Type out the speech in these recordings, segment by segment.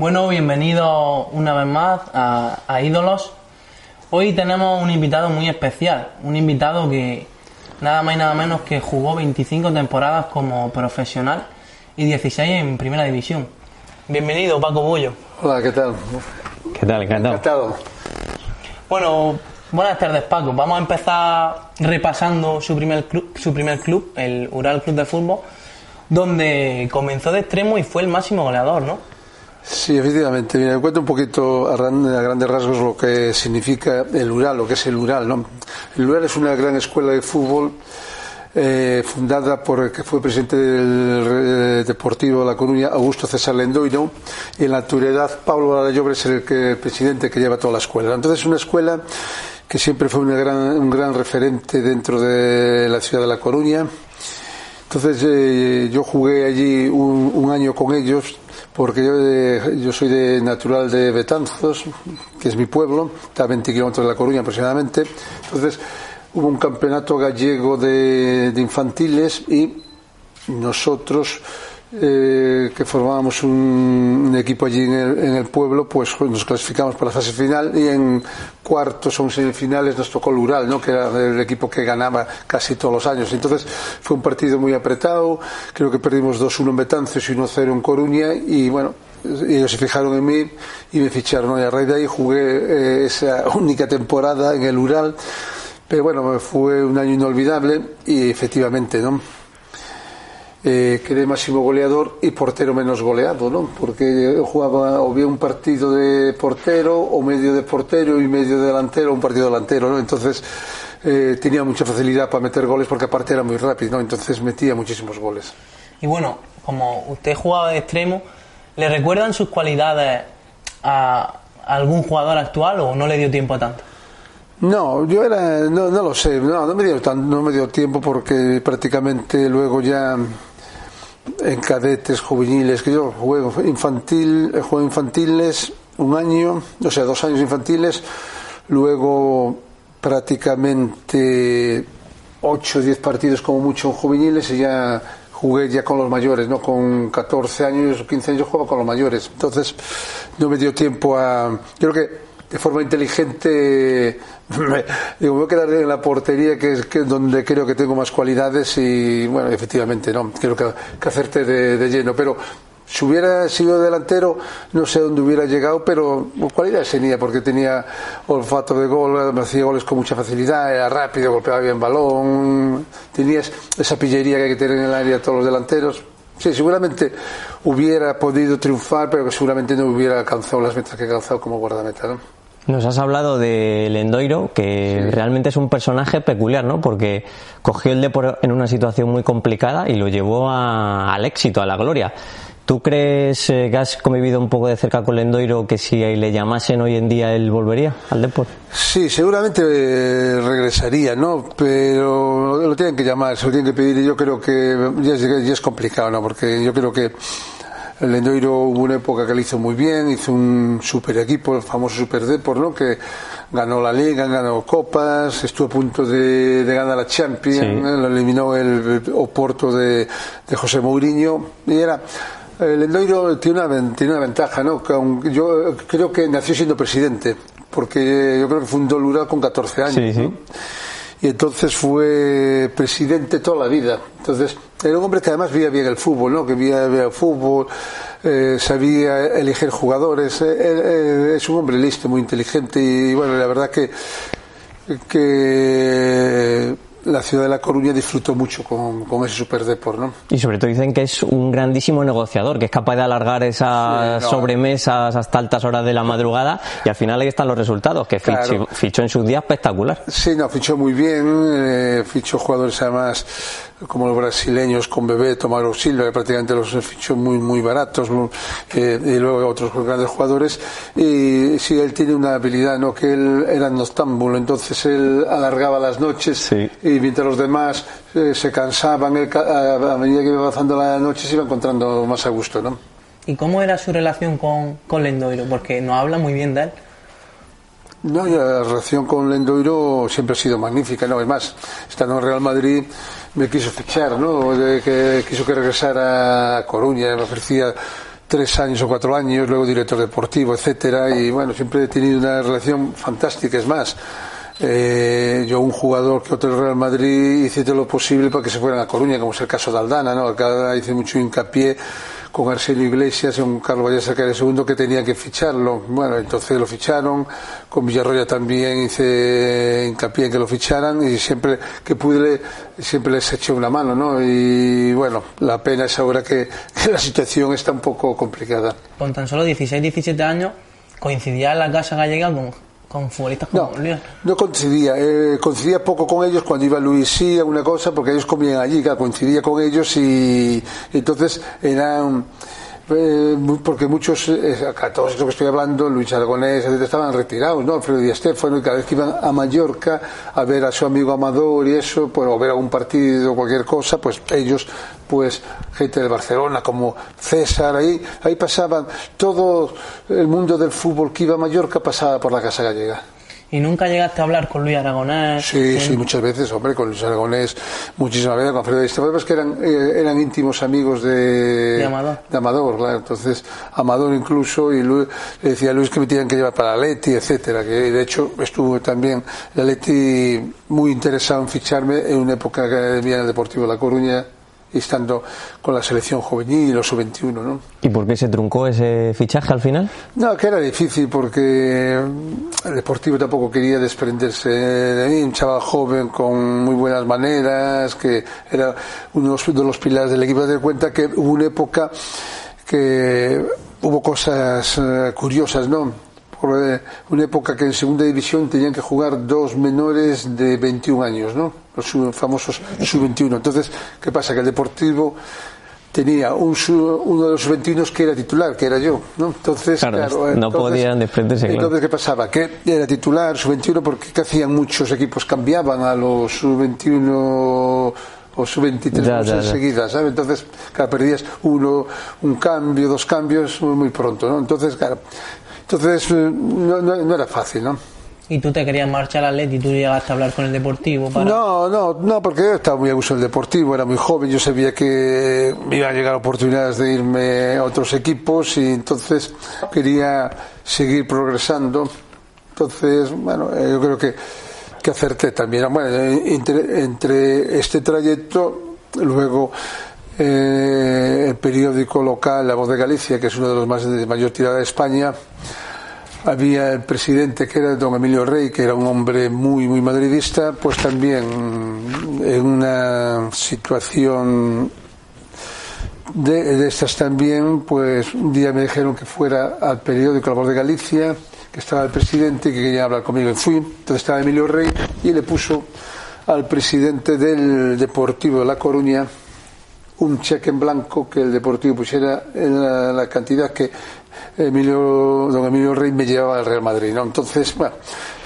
Bueno, bienvenidos una vez más a, Ídolos. Hoy tenemos un invitado muy especial, un invitado que nada más y nada menos que jugó 25 temporadas como profesional y 16 en primera división. Bienvenido, Paco Bullo. Hola, ¿qué tal? ¿Qué tal? Encantado. Encantado. Bueno, buenas tardes, Paco. Vamos a empezar repasando su primer club, su primer club el Ural Club de Fútbol, donde comenzó de extremo y fue el máximo goleador, ¿no? Sí, efectivamente. Mira, cuento un poquito a, grandes rasgos lo que significa el Ural, lo que es el Ural. ¿no? El Ural es una gran escuela de fútbol eh, fundada por el que fue presidente del eh, Deportivo de La Coruña, Augusto César Lendoiro, y en la actualidad Pablo Llobre es el, presidente que lleva toda la escuela. Entonces es una escuela que siempre fue un gran referente dentro de la ciudad de La Coruña. Entonces eh, yo jugué allí un año con ellos porque yo, yo soy de natural de Betanzos, que es mi pueblo, está a 20 kilómetros de La Coruña aproximadamente. Entonces hubo un campeonato gallego de, de infantiles y nosotros eh, que formábamos un, equipo allí en el, pueblo, pues nos clasificamos para la fase final y en cuartos o semifinales nos tocó el Ural, ¿no? que era el equipo que ganaba casi todos los años. Entonces fue un partido muy apretado, creo que perdimos 2-1 en Betanzos y 1-0 en Coruña y bueno, ellos se fijaron en mí y me ficharon y a raíz de ahí jugué eh, esa única temporada en el Ural. Pero bueno, fue un año inolvidable y efectivamente, ¿no? Eh, quedé máximo goleador y portero menos goleado, ¿no? Porque yo jugaba o bien un partido de portero o medio de portero y medio delantero, un partido delantero, ¿no? Entonces eh, tenía mucha facilidad para meter goles porque aparte era muy rápido, ¿no? Entonces metía muchísimos goles. Y bueno, como usted jugaba de extremo, ¿le recuerdan sus cualidades a algún jugador actual o no le dio tiempo a tanto? No, yo era, no, no lo sé, no, no me dio no me dio tiempo porque prácticamente luego ya en cadetes, juveniles, que yo juego infantil, juego infantiles un año, o sea, dos años infantiles, luego prácticamente 8 o 10 partidos como mucho en juveniles y ya jugué ya con los mayores, ¿no? Con 14 años o 15 años jugaba con los mayores. Entonces no me dio tiempo a... Yo creo que de forma inteligente me, digo, voy a quedar en la portería que es que donde creo que tengo más cualidades y bueno efectivamente no creo que, hacerte de, lleno pero si hubiera sido delantero no sé dónde hubiera llegado pero cualidades tenía porque tenía olfato de gol me hacía goles con mucha facilidad era rápido golpeaba bien balón tenías esa pillería que hay que tener en el área todos los delanteros Sí, seguramente hubiera podido triunfar, pero seguramente no hubiera alcanzado las metas que he alcanzado como guardameta. ¿no? Nos has hablado de Lendoiro, que realmente es un personaje peculiar, ¿no? Porque cogió el deporte en una situación muy complicada y lo llevó al éxito, a la gloria. ¿Tú crees eh, que has convivido un poco de cerca con Lendoiro que si le llamasen hoy en día él volvería al deporte? Sí, seguramente eh, regresaría, ¿no? Pero lo tienen que llamar, se lo tienen que pedir y yo creo que ya es, ya es complicado, ¿no? Porque yo creo que el Lendoiro hubo una época que lo hizo muy bien, hizo un super equipo, el famoso Super Deport, ¿no? Que ganó la Liga, ganó Copas, estuvo a punto de, ganar la Champions, ¿eh? lo eliminó el, Oporto de, de José Mourinho y era el Lendoiro tiene una, tiene una ventaja, ¿no? Yo creo que nació siendo presidente, porque yo creo que fundó Lura con 14 años. Sí, y entonces fue presidente toda la vida. Entonces, era un hombre que además veía bien el fútbol, ¿no? Que veía bien el fútbol, eh, sabía elegir jugadores. Eh, eh, es un hombre listo, muy inteligente y, bueno, la verdad que que la ciudad de La Coruña disfrutó mucho con, con ese superdeport, ¿no? Y sobre todo dicen que es un grandísimo negociador, que es capaz de alargar esas sobremesas hasta altas horas de la madrugada y al final ahí están los resultados, que fichó, en sus días espectacular. Sí, no, fichó muy bien, eh, fichó jugadores además como los brasileños con Bebeto, Mauro Silva, prácticamente los fichó muy muy baratos, eh, y luego otros grandes jugadores. Y sí, él tiene una habilidad, ¿no? Que él era noctámbulo, entonces él alargaba las noches y mientras los demás eh, se cansaban, a, medida que iba avanzando la noche se iba encontrando más a gusto, ¿no? ¿Y cómo era su relación con, con Lendoiro? Porque no habla muy bien de él. No, la relación con Lendoiro siempre ha sido magnífica, ¿no? Es más, estando en Real Madrid me quiso fichar, ¿no? que quiso que regresara a Coruña, me ofrecía tres años o cuatro años, luego director deportivo, etcétera, y bueno, siempre he tenido una relación fantástica, es más, eh, yo un jugador que otro Real Madrid hice todo lo posible para que se fuera a Coruña, como es el caso de Aldana, ¿no? Acá hice mucho hincapié con Arsenio Iglesias, un Carlos Vallesa que era el segundo que tenía que ficharlo. Bueno, entonces lo ficharon, con Villarroya también hice hincapié en que lo ficharan y siempre que pude siempre les eché una mano, ¿no? Y bueno, la pena es ahora que, la situación está un poco complicada. Con tan solo 16, 17 años coincidía en la Casa Gallega con con futbolistas como no, No coincidía, eh, coincidía poco con ellos cuando iba Luis sí, alguna cosa, porque ellos comían allí, coincidía con ellos y entonces eran eh, porque muchos, eh, todos estos que estoy hablando, Luis Aragonés, estaban retirados, ¿no? Alfredo Di Stéfano, y cada vez que iban a Mallorca a ver a su amigo Amador y eso, pues, o ver algún partido o cualquier cosa, pues ellos, pues gente de Barcelona, como César, ahí, ahí pasaban, todo el mundo del fútbol que iba a Mallorca pasaba por la Casa Gallega. ¿Y nunca llegaste a hablar con Luis Aragonés? Sí, sí, muchas veces, hombre, con Luis Aragonés, muchísimas veces, con Frederic es que eran, eh, eran íntimos amigos de, de Amador. De Amador, claro. Entonces, Amador incluso, y le decía a Luis que me tenían que llevar para Leti, etcétera, que de hecho estuvo también la Leti muy interesado en ficharme en una época que venía en el Deportivo de La Coruña estando con la selección juvenil o sub-21, ¿no? ¿Y por qué se truncó ese fichaje al final? No, que era difícil porque el Deportivo tampoco quería desprenderse de mí, un chaval joven con muy buenas maneras, que era uno de los pilares del equipo. De cuenta que hubo una época que hubo cosas eh, curiosas, ¿no? Por una época que en segunda división tenían que jugar dos menores de 21 años, ¿no? Los famosos sub-21. Entonces, ¿qué pasa? Que el Deportivo tenía un, uno de los sub-21 que era titular, que era yo, ¿no? Entonces, claro, no podían desprenderse. Entonces, ¿qué pasaba? Que era titular, sub-21, porque ¿qué hacían muchos equipos? Cambiaban a los sub-21 o sub-23 enseguida, ¿sabes? Entonces, claro, perdías uno, un cambio, dos cambios muy pronto, ¿no? Entonces, claro, entonces, eh, no, no, era fácil, ¿no? ¿Y tú te querías marchar al Leti y tú llegaste a hablar con el Deportivo? Para... No, no, no, porque yo estaba muy a gusto el Deportivo, era muy joven, yo sabía que me iban a llegar oportunidades de irme a otros equipos y entonces quería seguir progresando. Entonces, bueno, eh, yo creo que, que acerté también. Bueno, eh, entre, entre este trayecto, luego eh, el periódico local La Voz de Galicia, que es uno de los más de mayor tirada de España, había el presidente que era don Emilio Rey, que era un hombre muy, muy madridista, pues también en una situación de, estas también, pues un día me dijeron que fuera al periódico La Voz de Galicia, que estaba el presidente y que quería hablar conmigo. Y fui, entonces estaba Emilio Rey y le puso al presidente del Deportivo de La Coruña un cheque en blanco que el Deportivo pusiera en la, cantidad que Emilio, don Emilio Rey me llevaba al Real Madrid. ¿no? Entonces, bueno,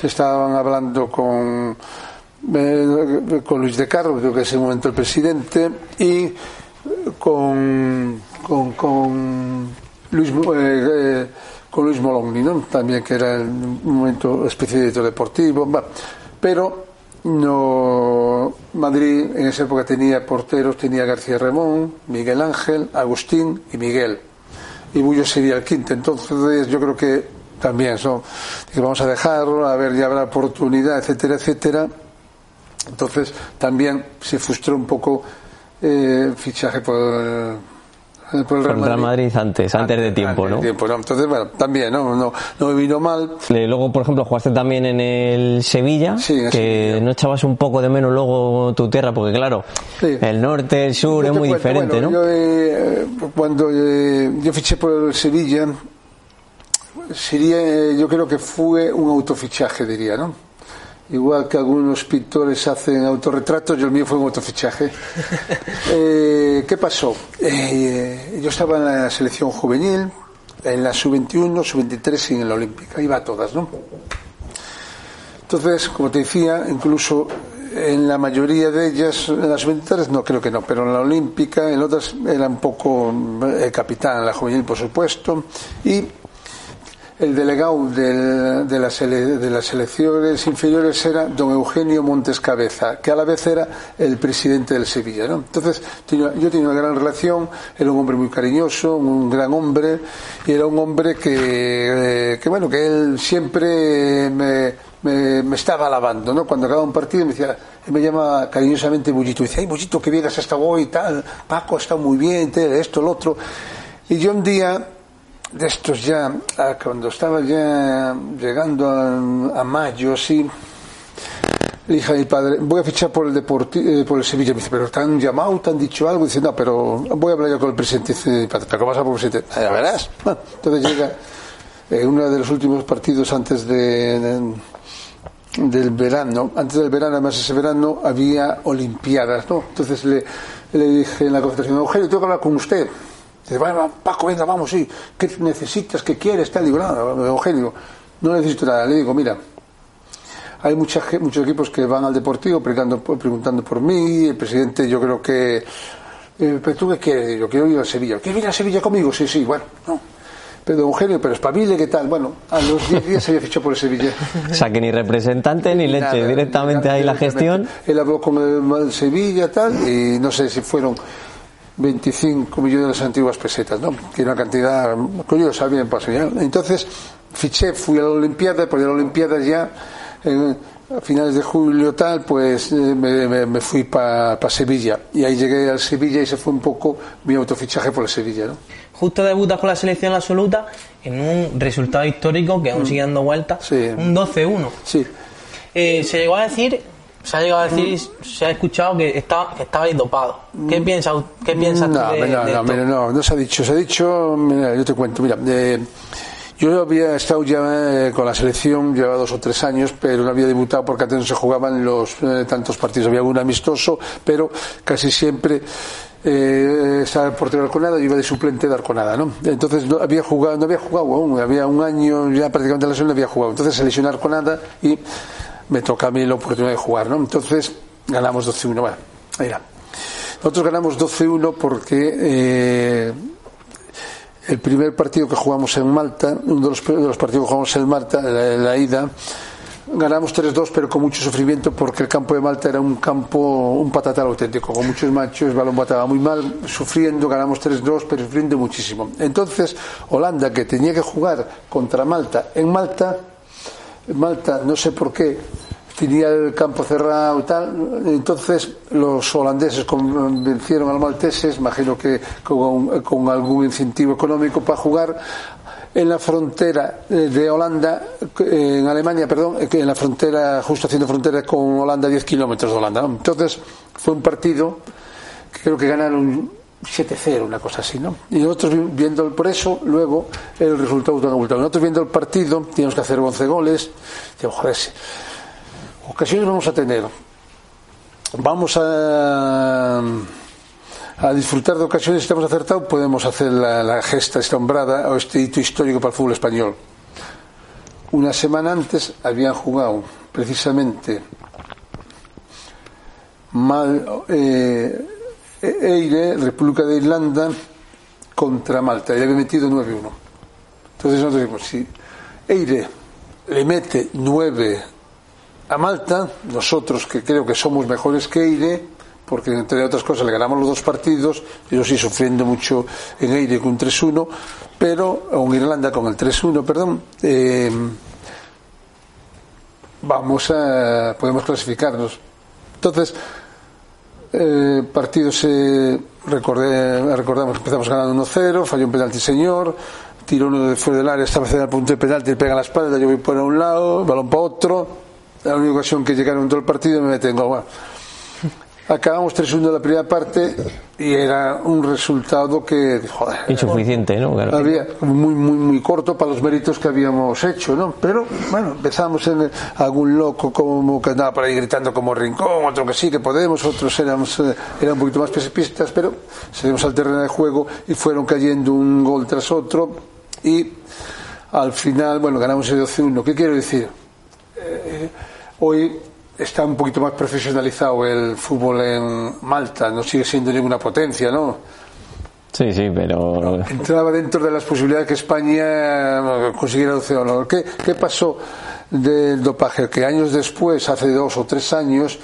estaban hablando con, eh, con Luis de Carlos, creo que es ese momento el presidente, y con, con, con Luis, eh, eh, con Luis Molongni, ¿no? también que era en un momento especie de deportivo, pero no, Madrid en esa época tenía porteros, tenía García Ramón, Miguel Ángel, Agustín y Miguel. Y Bullo sería el quinto. Entonces yo creo que también son, vamos a dejarlo, a ver, ya habrá oportunidad, etcétera, etcétera. Entonces también se frustró un poco eh, el fichaje por por el Real Madrid. antes, antes de tiempo, ¿no? Entonces, bueno, también, ¿no? No, no me vino mal. Luego, por ejemplo, jugaste también en el Sevilla, que no echabas un poco de menos luego tu tierra, porque claro, el norte, el sur es muy diferente, ¿no? Yo, eh, cuando eh, yo fiché por el Sevilla, sería, yo creo que fue un autofichaje, diría, ¿no? Igual que algunos pintores hacen autorretratos, yo el mío fue un autofichaje. eh, ¿Qué pasó? Eh, yo estaba en la selección juvenil, en la sub-21, sub-23 y en la olímpica, iba a todas, ¿no? Entonces, como te decía, incluso en la mayoría de ellas, en las sub-23 no creo que no, pero en la olímpica, en otras era un poco el capitán, en la juvenil por supuesto, y el delegado de, de, las de, las elecciones inferiores era don Eugenio Montes Cabeza, que a la vez era el presidente del Sevilla. Entonces, yo tenía una gran relación, era un hombre muy cariñoso, un gran hombre, y era un hombre que, eh, que bueno, que él siempre me, me, estaba alabando, ¿no? Cuando acababa un partido me decía, me llama cariñosamente Bullito, y dice, ay Bullito, que bien has estado hoy tal, Paco ha estado muy bien, esto, lo otro. Y yo un día de estos ya, cuando estaba ya llegando a, mayo, así, le dije a mi padre, voy a fichar por el eh, por el Sevilla. Me dice, pero ¿te han llamado? ¿Te han dicho algo? dice, no, pero voy a hablar yo con el presidente. Dice, ¿pero qué pasa por el presidente? Ah, ya verás. entonces llega en uno de los últimos partidos antes de, del verano, antes del verano, además ese verano había Olimpiadas, ¿no? Entonces le, le dije en la concentración, Eugenio, tengo que hablar con usted. Dice, bueno, Paco, venga, vamos, sí. ¿Qué necesitas? ¿Qué quieres? Tal. Digo, no, Eugenio, no necesito nada. Le digo, mira, hay mucha, muchos equipos que van al Deportivo preguntando, por mí. El presidente, yo creo que. Eh, ¿Pero tú qué quieres? Yo quiero ir a Sevilla. ¿Quieres ir a Sevilla conmigo? Sí, sí, bueno, no. Pero Eugenio, pero espabile, ¿qué tal? Bueno, a los 10 días se había fichado por el Sevilla. O sea, que ni representante ni leche, directamente ahí la gestión. Él habló con el, el Sevilla, tal, y no sé si fueron 25 millones de las antiguas pesetas, ¿no? Que era una cantidad curiosa, bien pasada. Entonces, fiché, fui a la Olimpiada, por la Olimpiada ya, a finales de julio tal, pues eh, me, fui para Sevilla. Y ahí llegué al Sevilla y se fue un poco mi autofichaje por la Sevilla, ¿no? Justo debutas con la selección absoluta en un resultado histórico que aún mm. sigue dando vueltas, un 12-1. Sí. Eh, se llegó a decir se ha llegado a decir, se ha escuchado que, estaba, que estabais dopado. ¿Qué mm. piensas qué piensas no, de, no, no, Mira, no, no se ha dicho. Se ha dicho, mira, yo te cuento, mira, eh, yo había estado ya eh, con la selección, llevaba dos o tres años, pero no había debutado porque antes no se jugaban los eh, tantos partidos. Había algún amistoso, pero casi siempre eh, estaba el portero de Arconada y iba de suplente de Arconada, ¿no? Entonces no había jugado, no había jugado aún, había un año ya prácticamente la selección no había jugado. Entonces se lesionó Arconada y me toca a mí la oportunidad de jugar, ¿no? Entonces ganamos 12-1. Bueno, mira, nosotros ganamos 12-1 porque eh, el primer partido que jugamos en Malta, uno de los, de partidos que jugamos en Malta, la, la ida, ganamos 3-2 pero con mucho sufrimiento porque el campo de Malta era un campo, un patatal auténtico, con muchos machos, el balón bataba muy mal, sufriendo, ganamos 3-2 pero sufriendo muchísimo. Entonces Holanda que tenía que jugar contra Malta en Malta, Malta, no sé por qué, tenía el campo cerrado y tal. Entonces los holandeses convencieron a los malteses, imagino que con, algún incentivo económico para jugar en la frontera eh, de Holanda, en Alemania, perdón, eh, en la frontera, justo haciendo frontera con Holanda, 10 kilómetros de Holanda. Entonces fue un partido que creo que ganaron 7-0, una cosa así, ¿no? Y nosotros viendo por eso, luego el resultado tan abultado. Nosotros viendo el partido, teníamos que hacer 11 goles, decíamos, joder, ocasiones vamos a tener. Vamos a, disfrutar de ocasiones, si estamos acertados, podemos hacer la, gesta, esta hombrada o este hito histórico para el fútbol español. Una semana antes habían jugado precisamente mal. Eh, Eire, República de Irlanda, contra Malta. Y le había metido 9-1. Entonces nosotros decimos, si Eire le mete 9 a Malta, nosotros que creo que somos mejores que Eire, porque entre otras cosas le ganamos los dos partidos, yo sí sufriendo mucho en Eire con 3-1, pero, o en Irlanda con el 3-1, perdón, eh, vamos a, podemos clasificarnos. Entonces, eh, partido se recordé, recordamos empezamos ganando 1-0, falló un penalti señor, tiró uno de fuera del área, estaba cerca del punto de penalti, pega la espalda, yo voy por un lado, balón para otro, la única ocasión que llegaron todo el partido me meten gol. Acabamos 3-1 la primera parte y era un resultado que, joder, insuficiente, ¿no? Había muy, muy, muy corto para los méritos que habíamos hecho, ¿no? Pero bueno, empezamos en algún loco como que andaba por ahí gritando como rincón, otro que sí que podemos, otros éramos, eh, eran un poquito más pesimistas, pero salimos al terreno de juego y fueron cayendo un gol tras otro y al final, bueno, ganamos el 12-1. ¿Qué quiero decir? Eh, hoy está un poquito más profesionalizado el fútbol en Malta, no sigue siendo ninguna potencia, ¿no? Sí, sí, pero... Entraba dentro de las posibilidades que España consiguiera 12 oro. ¿Qué, ¿Qué pasó del dopaje? Que años después, hace dos o tres años,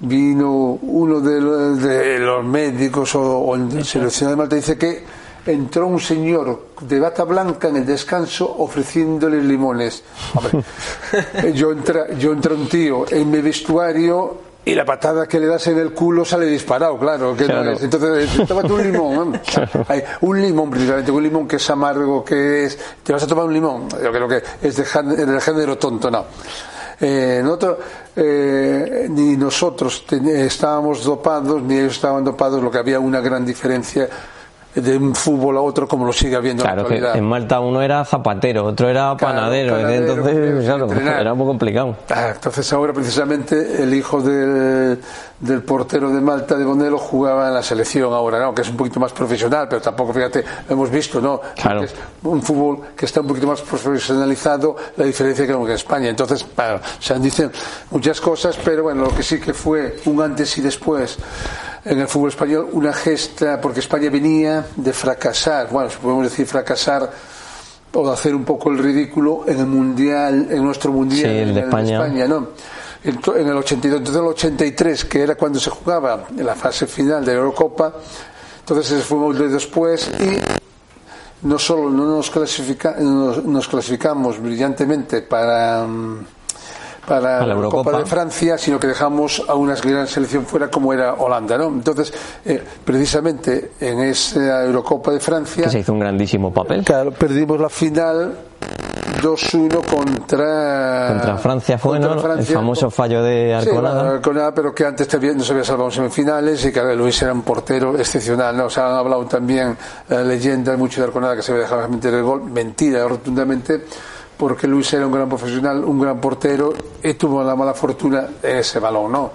vino uno de los, de los médicos o, o el seleccionado de Malta dice que entró un señor de bata blanca en el descanso ofreciéndole limones. Hombre, yo entra, yo entra un tío en mi vestuario y la patada que le das en el culo sale disparado, claro. Que Claro. No es. Entonces, eh, tómate un limón. un limón, principalmente, un limón que es amargo, que es. ¿Te vas a tomar un limón? Yo creo que es del género tonto, no. Eh, nosotros, eh, ni nosotros ten- estábamos dopados, ni ellos estaban dopados, lo que había una gran diferencia de un fútbol a otro, como lo sigue habiendo Claro, en que la actualidad. en Malta uno era zapatero, otro era Claro, panadero, panadero, entonces, claro, era poco complicado. Ah, entonces ahora precisamente el hijo del, del portero de Malta de Bonelo jugaba en la selección ahora, ¿no? Que es un poquito más profesional, pero tampoco, fíjate, lo hemos visto, ¿no? Claro. Es un fútbol que está un poquito más profesionalizado, la diferencia que en España. Entonces, bueno, se dicen muchas cosas, pero bueno, lo que sí que fue un antes y después en el fútbol español, una gesta, porque España venía de fracasar, bueno, si podemos decir fracasar o de hacer un poco el ridículo en el mundial, en nuestro mundial, Sí, el de en España. ¿no? Ento- En el 82, entonces en el 83, que era cuando se jugaba en la fase final de la Eurocopa, entonces fuimos de después y no solo no nos, clasifica, nos, nos clasificamos brillantemente para para la la Copa Eurocopa. de Francia, sino que dejamos a una gran selección fuera como era Holanda, ¿no? Entonces, eh, precisamente en esa Eurocopa de Francia, Que se hizo un grandísimo papel. claro, perdimos la final 2-1 contra Contra Francia fue, contra ¿no? Francia. El famoso fallo de Sí, bueno, Arconada. Arconada, pero que antes también nos había salvado en semifinales y que Luis era un portero excepcional. ¿no? O sea, han hablado también eh, leyendas mucho de Arconada que se había dejado meter el gol. Mentira, rotundamente, porque Luis era un gran profesional, un gran portero y tuvo la mala fortuna en ese balón, ¿no?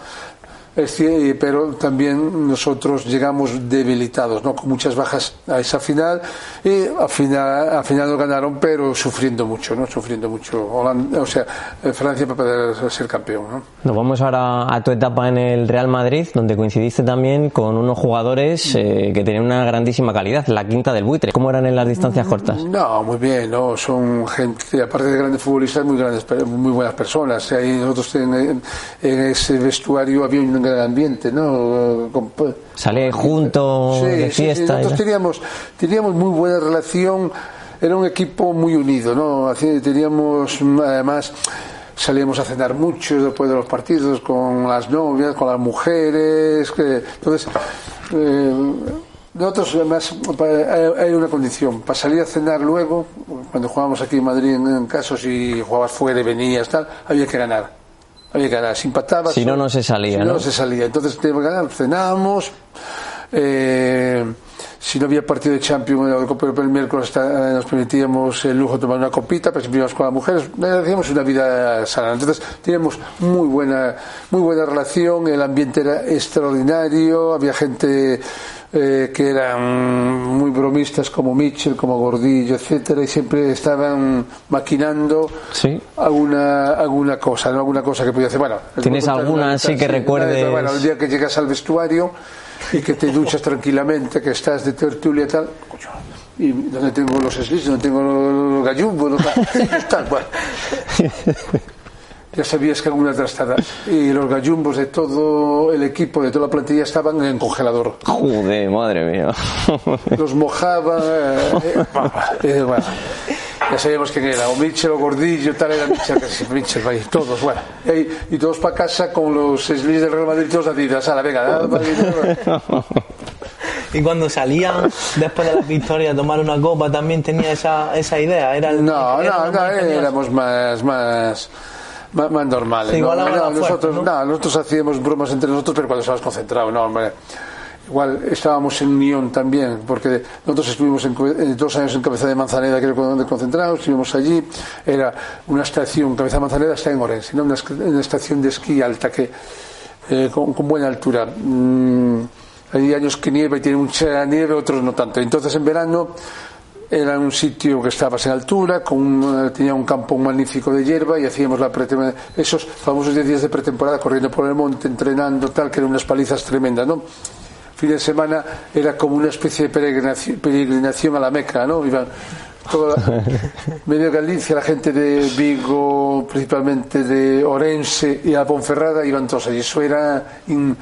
Es ci- pero también nosotros llegamos debilitados, ¿no? con muchas bajas a esa final y al final, al final nos ganaron, pero sufriendo mucho, ¿no? sufriendo mucho. Holanda- o sea, eh, Francia para poder ser campeón. ¿no? Nos vamos ahora a tu etapa en el Real Madrid, donde coincidiste también con unos jugadores eh, que tenían una grandísima calidad, la quinta del buitre. ¿Cómo eran en las distancias cortas? No, muy bien, ¿no? Son gente, aparte de grandes futbolistas, muy grandes, muy buenas personas. Ahí nosotros en- en ese vestuario había un gran ambiente, ¿no? Con- Salíais juntos Sí, de sí, sí, fiesta. y nosotros teníamos, teníamos muy buena relación, era un equipo muy unido, ¿no? Así, Teníamos, además, salíamos a cenar mucho después de los partidos con las novias, con las mujeres, que, entonces, eh, nosotros además pa- hay una condición, para salir a cenar luego, cuando jugábamos aquí en Madrid en, en casos y jugabas fuera y venías, tal, había que ganar. Había que ganar, si empatabas. Si no, no se salía, si no, ¿no? se salía. Entonces teníamos que ganar, cenábamos. eh, si no había partido de Champions en la Copa Europea el miércoles está- nos permitíamos el lujo de tomar una copita, pero siempre íbamos con las mujeres, eh, hacíamos una vida sana. Entonces teníamos muy buena, muy buena relación, el ambiente era extraordinario, había gente eh, que eran muy bromistas como Mitchell, como Gordillo, etcétera, y siempre estaban maquinando Sí. alguna alguna cosa, ¿no? alguna cosa que podía hacer. Bueno, ¿Tienes alguna una así que recuerdes? una Bueno, el día que llegas al vestuario y que te duchas tranquilamente, que estás de tertulia y tal, y donde tengo los slips, donde tengo los gallumbos, tal, bueno. Ya sabías que alguna trastada. Y los gallumbos de todo el equipo, de toda la plantilla, estaban en el congelador. Joder, madre mía. Los mojaba. eh, eh, bueno, ya sabíamos quién era, o Mitchell o Gordillo, tal era Mitchell, casi Mitchell, vaya, todos, bueno. Y, ahí- y todos para casa con los slips del Real Madrid, todos adidas, a la venga. Y cuando salían después de la victoria a tomar una copa también tenía esa, esa idea. Era el- No, era no, no, éramos más, más, más, más normales. ¿no? No, nosotros, ¿no? no, nosotros hacíamos bromas entre nosotros, pero cuando estábamos concentrados, no, hombre. Igual estábamos en unión también, porque nosotros estuvimos en, eh, dos años en Cabeza de Manzaneda, que donde concentrados, estuvimos allí, era una estación, Cabeza de Manzaneda está en Orense, ¿no? una, una estación de esquí alta que eh, con, con buena altura. Mm, hay años que nieva y tiene mucha nieve, otros no tanto. Entonces en verano era un sitio que estabas en altura, con un- eh, tenía un campo magnífico de hierba y hacíamos la esos famosos 10 días de pretemporada corriendo por el monte, entrenando, tal, que eran unas palizas tremendas, ¿no? fin de semana era como una especie de peregrinación, peregrinación a la Meca, ¿no? Iban toda la, medio Galicia, la gente de Vigo, principalmente de Orense y a Ponferrada, iban todos allí. Eso era in-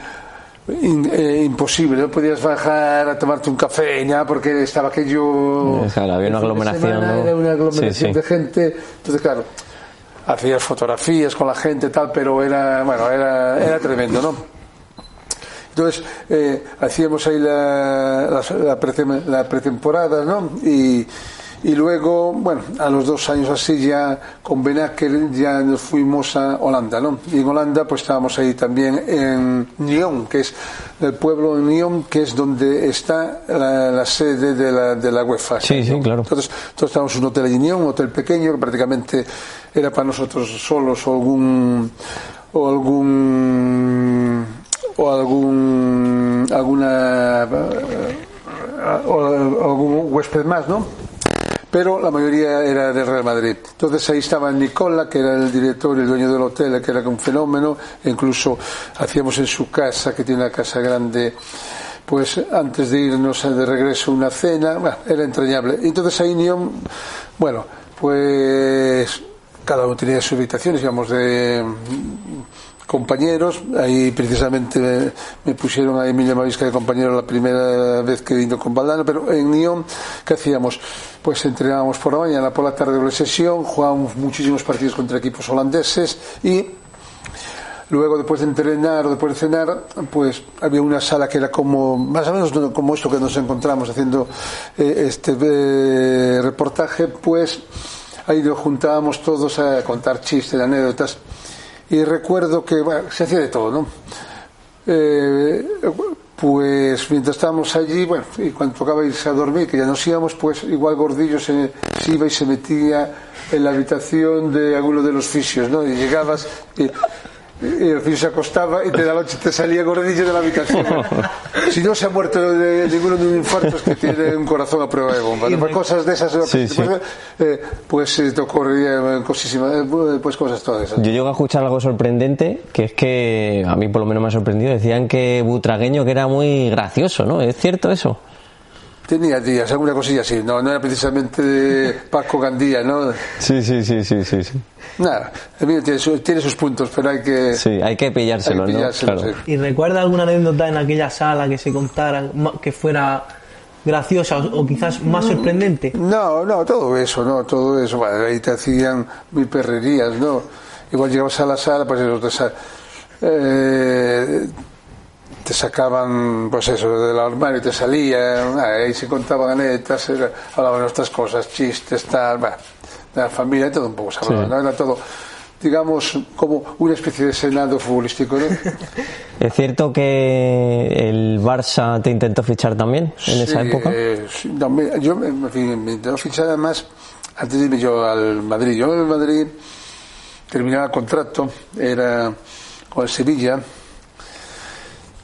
in- eh, imposible, no podías bajar a tomarte un café, nada, porque estaba aquello. Eh, claro, había una aglomeración, semana ¿no? Era una aglomeración Sí, sí. de gente. Entonces, claro, hacías fotografías con la gente y tal, pero era, bueno, era, era tremendo, ¿no? Entonces, eh, hacíamos ahí la, la, la pretem- la pretemporada, ¿no? Y, y luego, bueno, a los dos años así ya con Benaker ya nos fuimos a Holanda, ¿no? Y en Holanda pues estábamos ahí también en Nyon, que es el pueblo de Nyon, que es donde está la, la sede de la, de la UEFA. Sí, sí, claro. Entonces, nosotros estábamos en un hotel en Nyon, un hotel pequeño, que prácticamente era para nosotros solos o algún o algún o algún alguna eh, o algún huésped más, ¿no? Pero la mayoría era del Real Madrid. Entonces ahí estaba Nicola, que era el director y el dueño del hotel, que era un fenómeno. Incluso hacíamos en su casa, que tiene una casa grande, pues antes de irnos de regreso una cena. Bueno, era entrañable. Entonces ahí Nión, bueno, pues cada uno tenía sus habitaciones, digamos, de compañeros. Ahí precisamente me, pusieron a Emilia Mavisca de compañero la primera vez que vino con Valdano, pero en Nyon, ¿qué hacíamos? Pues entrenábamos por la mañana, por la tarde doble sesión, jugábamos muchísimos partidos contra equipos holandeses y Luego, después de entrenar o después de cenar, pues había una sala que era como, más o menos como esto que nos encontramos haciendo eh, este eh, reportaje, pues ahí nos juntábamos todos a contar chistes, anécdotas. Y recuerdo que, bueno, se hacía de todo, ¿no? Eh, pues mientras estábamos allí, bueno, y cuando tocaba irse a dormir, que ya nos íbamos, pues igual Gordillo se, se iba y se metía en la habitación de alguno de los fisios, ¿no? Y llegabas y, y el fisio se acostaba y de la noche te salía Gordillo de la habitación. si no se ha muerto de, ninguno de un infarto es que tiene un corazón a prueba de bomba. ¿no? Pues cosas de esas, Sí, pues, sí. eh, pues eh, te ocurría cosísimas, eh, pues cosas todas esas. Yo llego a escuchar algo sorprendente, que es que a mí por lo menos me ha sorprendido. Decían que Butragueño que era muy gracioso, ¿no? ¿Es cierto eso? Tenía días, alguna cosilla así, no, no era precisamente de Paco Gandía, ¿no? Sí, sí, sí, sí, sí. Sí, Nada, tiene, su- tiene sus puntos, pero hay que... sí hay que pillárselo, hay que ¿no? Claro. sí. ¿Y recuerda alguna anécdota en aquella sala que se contara ma- que fuera graciosa o, quizás más sorprendente? No, no, todo eso, no, todo eso. Bueno, ahí te hacían mil perrerías, ¿no? Igual llegabas a la sala, pues eso, te, sa- eh, te sacaban, pues eso, del armario te salían, ah, ahí se contaban anécdotas, hablaban de otras cosas, chistes, tal, bueno, de la familia, todo un poco se hablaba, Sí. ¿no? Era todo, digamos, como una especie de senado futbolístico, ¿no? ¿Es cierto que el Barça te intentó fichar también en esa época? eh, sí, no, me- yo me, me, fin, me intentó fichar además antes de irme yo al Madrid. Yo en el Madrid terminaba el contrato, era con el Sevilla.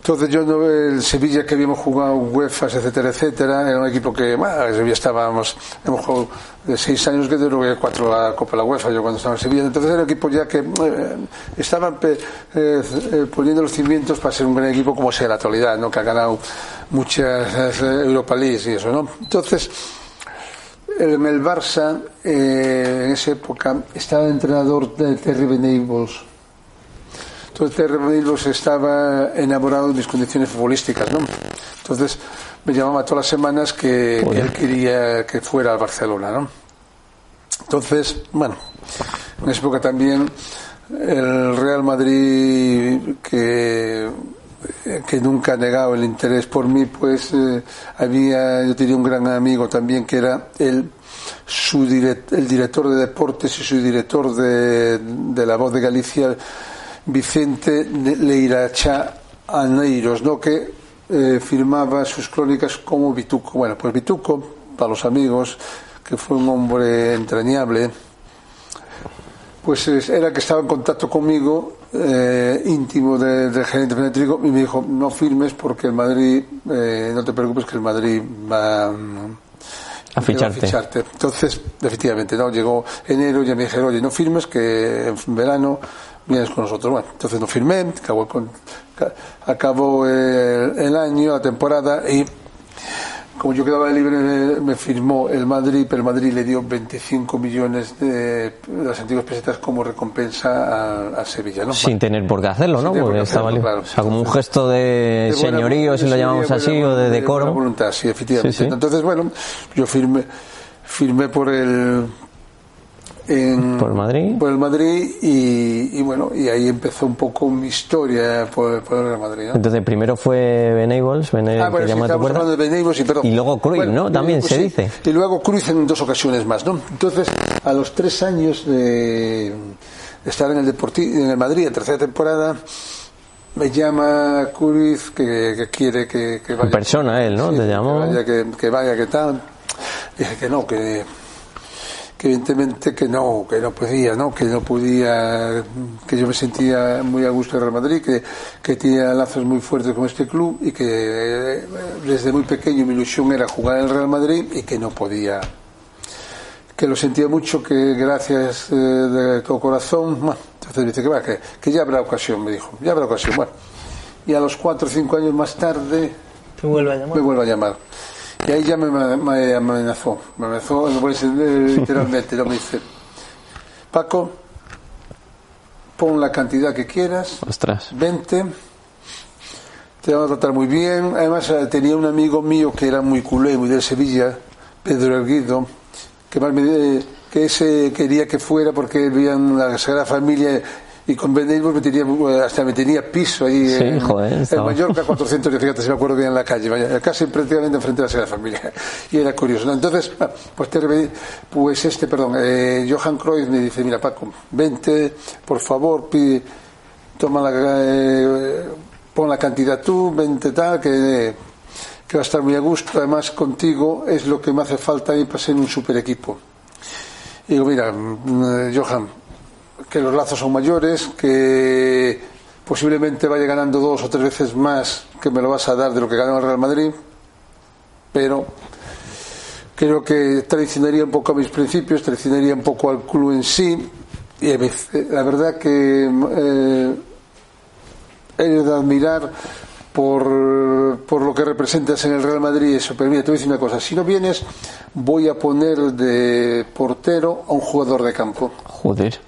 Entonces yo no el Sevilla que habíamos jugado UEFA, etcétera, etcétera, era un equipo que, el Sevilla estábamos, hemos jugado de seis años que duró cuatro la Copa de la UEFA, yo cuando estaba en Sevilla, entonces era un equipo ya que eh, estaban pe- eh, eh, poniendo los cimientos para ser un gran equipo como sea la actualidad, ¿no? que ha ganado muchas eh, Europa Leagues y eso, ¿no? Entonces, en el Barça, eh, en esa época, estaba el entrenador de Terry Venables. Entonces Venables estaba enamorado de mis condiciones futbolísticas, ¿no? Entonces me llamaba todas las semanas que, que él quería que fuera al Barcelona, ¿no? Entonces, bueno, en esa época también el Real Madrid que que nunca ha negado el interés por mí, pues eh, había, yo tenía un gran amigo también que era el, su direct- el director de deportes y su director de, de La Voz de Galicia, Vicente Leiracha Aneiros, ¿no? que eh, firmaba sus crónicas como Vituco. Bueno, pues Vituco, para los amigos, que fue un hombre entrañable, pues es- era que estaba en contacto conmigo, eh, íntimo de- del gerente Fenétrico, y me dijo, no firmes porque el Madrid, eh, no te preocupes que el Madrid va mm, A ficharte. ficharte. Entonces, efectivamente, no llegó enero y ya me dijeron, oye, no firmes que en verano vienes con nosotros. Bueno, entonces no firmé, acabó, con, acabó el, el año, la temporada y como yo quedaba libre, me firmó el Madrid, pero el Madrid le dio 25 millones de, las antiguas pesetas como recompensa a, Sevilla, ¿no? Sin tener por qué hacerlo, ¿no? Porque estaba claro. O sea, como un gesto de, señorío, si lo llamamos así, o de decoro. De voluntad, sí, efectivamente. Entonces, bueno, yo firmé, firmé por el, por Madrid por el Madrid y, bueno y ahí empezó un poco mi historia por, el Madrid entonces primero fue Benables ah, bueno, de y, y luego Cruz no también se dice. Y luego Cruz en dos ocasiones más no entonces a los tres años de, estar en el Deportivo en el Madrid en tercera temporada me llama Cruz que, quiere que, vaya persona él no te llamó. que vaya que, que vaya que tal. Dije que no que evidentemente que no, que no podía, ¿no? que no podía, que yo me sentía muy a gusto en Real Madrid, que, que tenía lazos muy fuertes con este club y que eh, desde muy pequeño mi ilusión era jugar en el Real Madrid y que no podía, que lo sentía mucho, que gracias eh, de todo corazón, entonces me dice que va, que, que, ya habrá ocasión, me dijo, ya habrá ocasión, bueno. Y a los cuatro o cinco años más tarde me vuelve a llamar. Me vuelve a llamar. Y ahí ya me, amenazó, me amenazó, literalmente, no me dice, Paco, pon la cantidad que quieras, Ostras. vente, te vamos a tratar muy bien. Además eh, tenía un amigo mío que era muy culé, muy de Sevilla, Pedro Erguido, que más me, que ese quería que fuera porque vivía en la Sagrada Familia y con Ben me tenía, hasta me tenía piso ahí en, Mallorca, 400 fíjate si me acuerdo bien en la calle, casi prácticamente enfrente de la Familia. Y era curioso. Entonces, ah, pues, pues este, perdón, eh, Johan Cruyff me dice, mira Paco, vente, por favor, pide, toma la, eh, pon la cantidad tú, vente tal, que, que va a estar muy a gusto, además contigo es lo que me hace falta y para ser un super equipo. Y digo, mira, mm, Johan, que los lazos son mayores, que posiblemente vaya ganando dos o tres veces más que me lo vas a dar de lo que ganó el Real Madrid, pero creo que traicionaría un poco a mis principios, traicionaría un poco al club en sí, y la verdad que eh, de admirar por, por, lo que representas en el Real Madrid eso. Pero mira, te voy a decir una cosa, si no vienes voy a poner de portero a un jugador de campo. Joder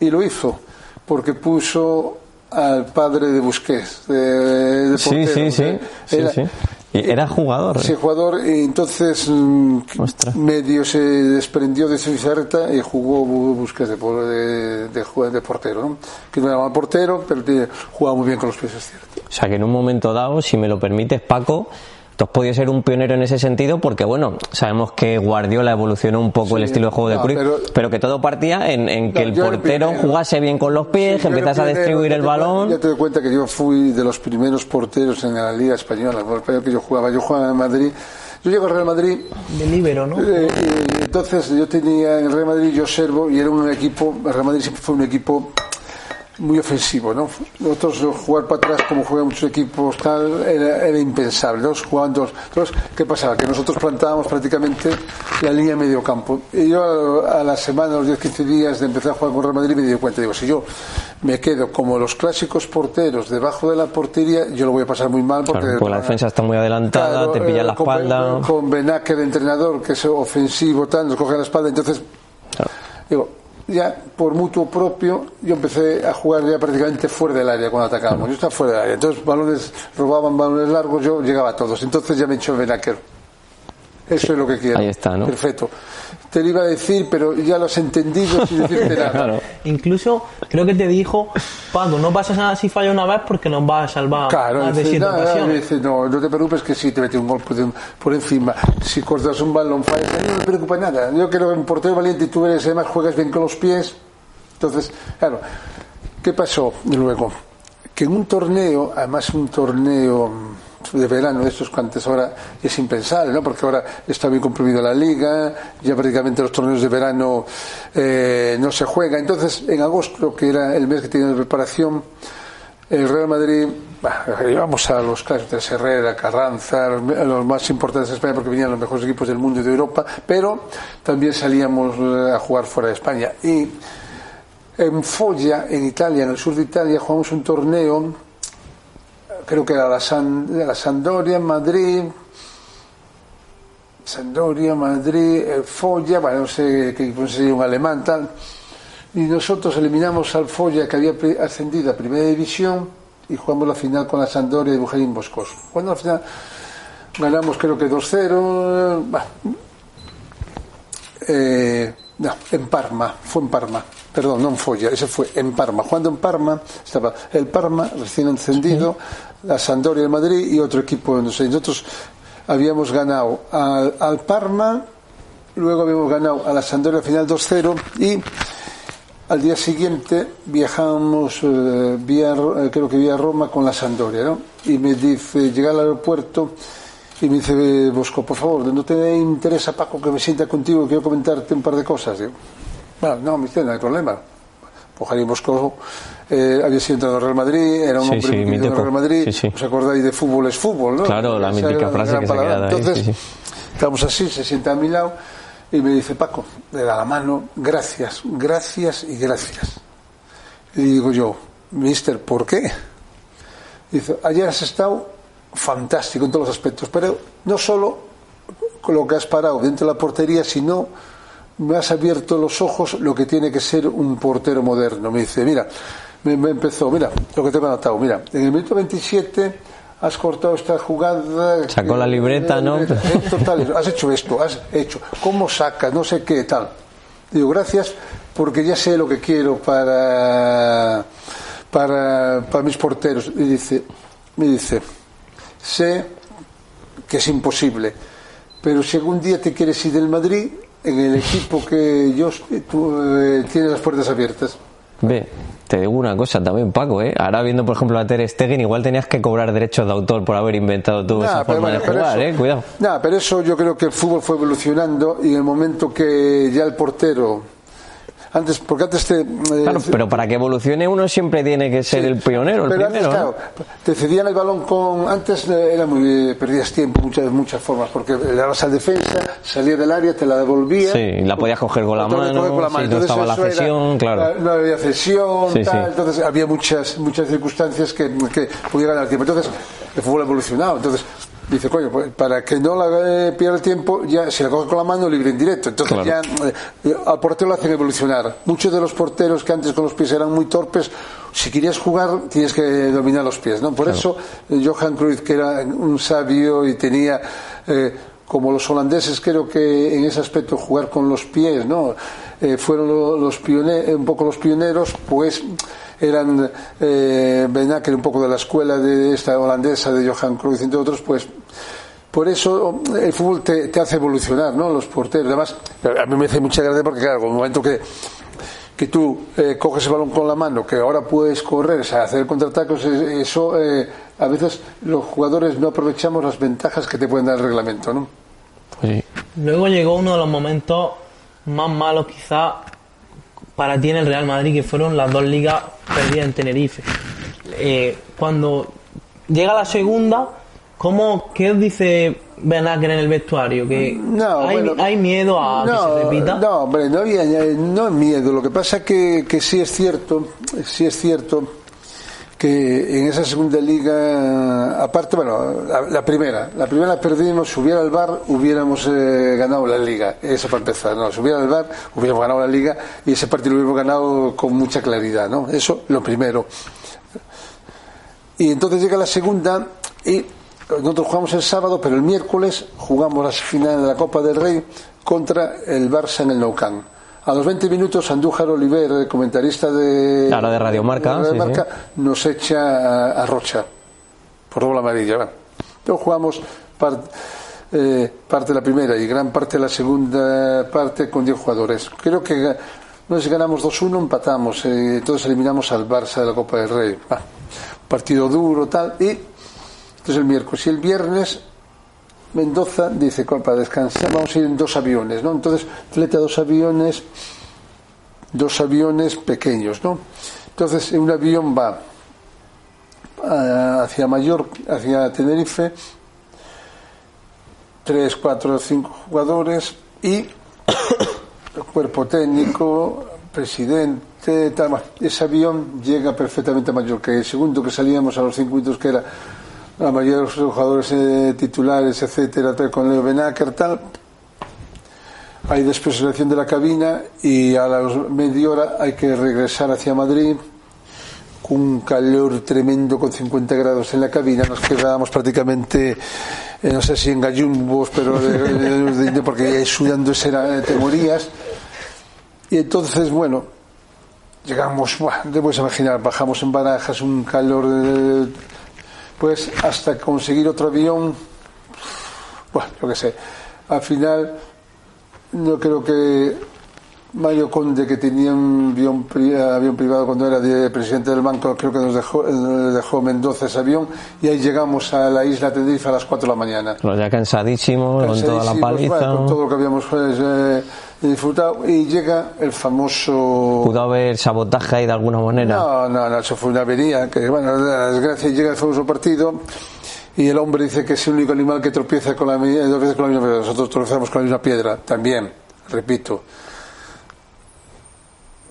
y lo hizo porque puso al padre de Busquets de, de sí, sí, sí, era, sí, era jugador sí jugador y entonces mm, medio se desprendió de su inserta y jugó Busquets de, de, de, de portero ¿no? que no era mal portero pero jugaba muy bien con los pies es cierto. O sea que en un momento dado si me lo permites Paco Tú has podido ser un pionero en ese sentido porque, bueno, sabemos que Guardiola evolucionó un poco el estilo de juego de Cruyff, pero, que todo partía en, que el portero jugase bien con los pies, que empezase a distribuir el balón. Ya te doy cuenta que yo fui de los primeros porteros en la Liga Española, que yo jugaba. Yo jugaba en Madrid. Yo llego al Real Madrid. De libero, ¿no? Eh, entonces yo tenía en el Real Madrid, yo observo, y era un equipo, el Real Madrid siempre fue un equipo muy ofensivo, ¿no? Nosotros jugar para atrás como juegan muchos equipos tal era, impensable, ¿no? Jugaban dos. Entonces, ¿qué pasaba? Que nosotros plantábamos prácticamente la línea medio campo. Y yo a, la semana, a los 10-15 días de empezar a jugar con Real Madrid me di cuenta, digo, si yo me quedo como los clásicos porteros debajo de la portería, yo lo voy a pasar muy mal porque, la defensa está muy adelantada, te pilla la eh, espalda. Con Benaque de entrenador, que es ofensivo, tal, nos coge la espalda, entonces digo, ya por mutuo propio, yo empecé a jugar ya prácticamente fuera del área cuando atacábamos. Yo estaba fuera del área. Entonces, balones, robaban balones largos, yo llegaba a todos. Entonces ya me echó el Benaker. Eso es lo que quiero. Ahí está, ¿no? Perfecto te lo iba a decir, pero ya lo has entendido sin decirte nada. Incluso creo que te dijo, Paco, no pasa nada si falla una vez porque nos va a salvar claro, más de siete Dice, no, no te preocupes que si te mete un gol por, encima, si cortas un balón, falla, no me preocupa nada. Yo creo que en portero valiente y tú eres, además juegas bien con los pies. Entonces, claro, ¿qué pasó luego? Que en un torneo, además un torneo de verano estos cuantos ahora es impensable, ¿no? Porque ahora está bien comprimido la liga, ya prácticamente los torneos de verano eh, no se juegan. Entonces, en agosto, que era el mes que tenía de preparación, el Real Madrid, íbamos a los clásicos de Herrera, Carranza, los, más importantes de España porque venían los mejores equipos del mundo y de Europa, pero también salíamos eh, a jugar fuera de España. Y en Foggia, en Italia, en el sur de Italia, jugamos un torneo, creo que era la, San, la Sandoria, Madrid, Sandoria, Madrid, eh, Foggia, bueno, no sé equipo sería un alemán, tal. Y nosotros eliminamos al Foggia que había ascendido a Primera División y jugamos la final con la Sandoria de Bujarín Boscoso. Cuando al final ganamos creo que 2-0, bah, eh, no, en Parma, fue en Parma, perdón, no en Foggia, ese fue en Parma. Jugando en Parma estaba el Parma recién encendido, la Sampdoria de Madrid y otro equipo, no sé, nosotros habíamos ganado al, al Parma, luego habíamos ganado a la Sampdoria final 2-0 y al día siguiente viajamos eh, vía, eh, creo que vía Roma con la Sampdoria, ¿no? Y me dice, llega al aeropuerto y me dice, Bosco, por favor, ¿no te interesa, Paco, que me sienta contigo? Quiero comentarte un par de cosas. Digo, bueno, no, dice, no hay problema. Pues Javier Bosco eh, había sido entrenador del Real Madrid, era un Sí, hombre sí, mítico. del Real Madrid. Sí. ¿Os acordáis de fútbol es fútbol, no? Claro, la mítica era frase que se quedado ahí, Entonces, estamos así, se sienta a mi lado y me dice, Paco, le da la mano, gracias, gracias y gracias. Y digo yo, mister, ¿por qué? Dice, ayer has estado fantástico en todos los aspectos, pero no solo con lo que has parado dentro de la portería, sino me has abierto los ojos lo que tiene que ser un portero moderno. Me dice, mira, me, me empezó, mira, lo que te he anotado, mira, en el minuto 27 has cortado esta jugada. Sacó la libreta, ¿no? Eh, Total, has hecho esto, has hecho, ¿cómo sacas? No sé qué, tal. Digo, gracias, porque ya sé lo que quiero para, para, para mis porteros. Y dice, me dice, sé que es imposible, pero si algún día te quieres ir del Madrid, en el equipo que yo estoy, tú eh, tienes las puertas abiertas. Ve, te digo una cosa también, Paco, ¿eh? Ahora viendo, por ejemplo, a Ter Stegen, igual tenías que cobrar derechos de autor por haber inventado tú esa Nah, pero forma bueno, de jugar, eso- ¿eh? Cuidado. Nah, pero eso yo creo que el fútbol fue evolucionando y en el momento que ya el portero antes porque antes te eh, Claro, pero para que evolucione uno siempre tiene que ser Sí. el pionero, el Pero primero. antes, ¿no? claro, te cedían el balón con. Antes eh, era muy. eh, perdías tiempo muchas muchas formas, porque le dabas al defensa, salía del área, te la devolvía. Sí, y la podías coger con la mano, con la mano. no Entonces estaba la cesión, claro. No había cesión, Sí, tal, sí. entonces había muchas muchas circunstancias que, que podía ganar tiempo. Entonces, el fútbol ha evolucionado. Entonces, dice, coño, pues, para que no la eh, pierda el tiempo, ya si la coge con la mano, libre en directo. Entonces, Claro. ya eh, al portero lo hacen evolucionar. Muchos de los porteros que antes con los pies eran muy torpes, si querías jugar, tienes que dominar los pies, ¿no? Por eso, eh, Johan Cruyff, que era un sabio y tenía. eh, como los holandeses creo que en ese aspecto jugar con los pies no Eh, fueron lo- los pioneros un poco los pioneros pues eran eh, un poco de la escuela de esta holandesa de Johan Cruyff entre otros pues por eso el fútbol te, te hace evolucionar no los porteros además a mí me hace mucha gracia porque claro en el momento que que tú eh, coges el balón con la mano, que ahora puedes correr, o sea, hacer contraatacos, eh, eso eh, a veces los jugadores no aprovechamos las ventajas que te pueden dar el reglamento, ¿no? Sí. Luego llegó uno de los momentos más malos quizá para ti en el Real Madrid, que fueron las dos ligas perdidas en Tenerife. Eh, cuando llega la segunda, ¿cómo, ¿qué os dice Ben Acker en el vestuario? ¿Que No, hay, bueno, hay miedo a que se repita? No, hombre, no había no miedo. Lo que pasa que, que sí es cierto, sí es cierto que en esa segunda liga, aparte, bueno, la, la primera, la primera la perdimos, si hubiera el bar, hubiéramos eh, ganado la liga, eso para empezar, no, si hubiera el bar, hubiéramos ganado la liga y ese partido lo hubiéramos ganado con mucha claridad, ¿no? Eso, lo primero. Y entonces llega la segunda y nosotros jugamos el sábado, pero el miércoles jugamos la final de la Copa del Rey contra el Barça en el Nou Camp. A los 20 minutos, Andújar Oliver, el comentarista de, Claro, de Radio Marca, de Marca, nos echa a, a Rocha por doble amarilla. Entonces jugamos eh, parte de la primera y gran parte de la segunda parte con 10 jugadores. Creo que no si ganamos 2-1, empatamos, eh, entonces eliminamos al Barça de la Copa del Rey. Ah, partido duro, tal, y entonces el miércoles y el viernes Mendoza dice, "Copa, para descansar vamos a ir en dos aviones, ¿no? Entonces fleta dos aviones, dos aviones pequeños, ¿no? Entonces un avión va ah, hacia Mayor, hacia Tenerife, tres, cuatro, cinco jugadores y el cuerpo técnico, presidente, tal, ese avión llega perfectamente a Mallorca. El segundo que salíamos a los cinco minutos, que era la mayoría de los jugadores eh, titulares, etcétera, tal, con Leo Benaker, tal. Hay después selección de la cabina y a las media hora hay que regresar hacia Madrid con un calor tremendo con 50 grados en la cabina. Nos quedábamos prácticamente, eh, no sé si en gallumbos, pero porque sudando era, te morías. Y entonces, bueno, llegamos, buah, te puedes imaginar, bajamos en barajas, un calor, eh, pues hasta conseguir otro avión, bueno, yo qué sé. Al final, yo creo que Mario Conde, que tenía un avión, avión privado cuando era de- presidente del banco, creo que nos dejó, dejó Mendoza ese avión y ahí llegamos a la isla Tenerife a las 4 de la mañana. Los ya cansadísimos, con toda la Cansadísimos, paliza. bueno, con todo lo que habíamos pues, eh, disfrutado y llega el famoso ¿Pudo haber sabotaje ahí de alguna manera? no, no, no, eso fue una avería que bueno, la desgracia llega el famoso partido y el hombre dice que es el único animal que tropieza con la, dos veces con la misma piedra nosotros tropezamos con la misma piedra también, repito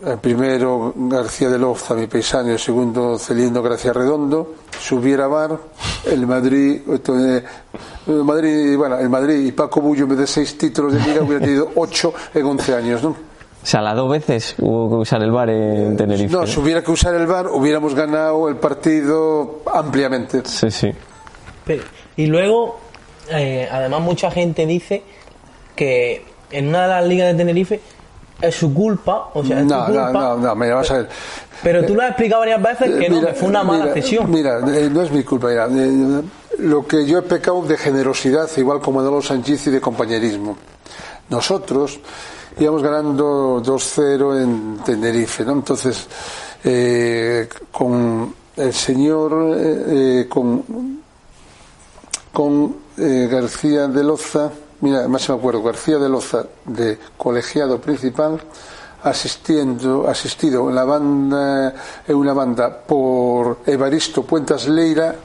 el primero García de Loza, mi paisano, y el segundo Celindo Gracia Redondo, subiera Bar, el Madrid, eh, el Madrid, bueno, el Madrid y Paco Bullo en vez de seis títulos de liga hubiera tenido ocho en once años, ¿no? O sea, las dos veces hubo que usar el bar en Tenerife. No, si hubiera que usar el VAR, hubiéramos ganado el partido ampliamente. Sí, sí. Pero- y luego, eh, además, mucha gente dice que en una de las ligas de Tenerife es su culpa, o sea, es No, tu no, culpa. no, no, mira, vas a ver. Pero tú lo has explicado varias veces que no, que fue una mala mira, cesión. Mira, eh, no es mi culpa, mira. eh, lo que yo he pecado de generosidad, igual como Manolo Sánchez y de compañerismo. Nosotros íbamos ganando 2-0 en Tenerife, ¿no? Entonces, eh, con el señor, eh, eh, con, con eh, García de Loza, mira, más me acuerdo, García de Loza, de colegiado principal, asistiendo, asistido en la banda, en una banda por Evaristo Puentas Leira,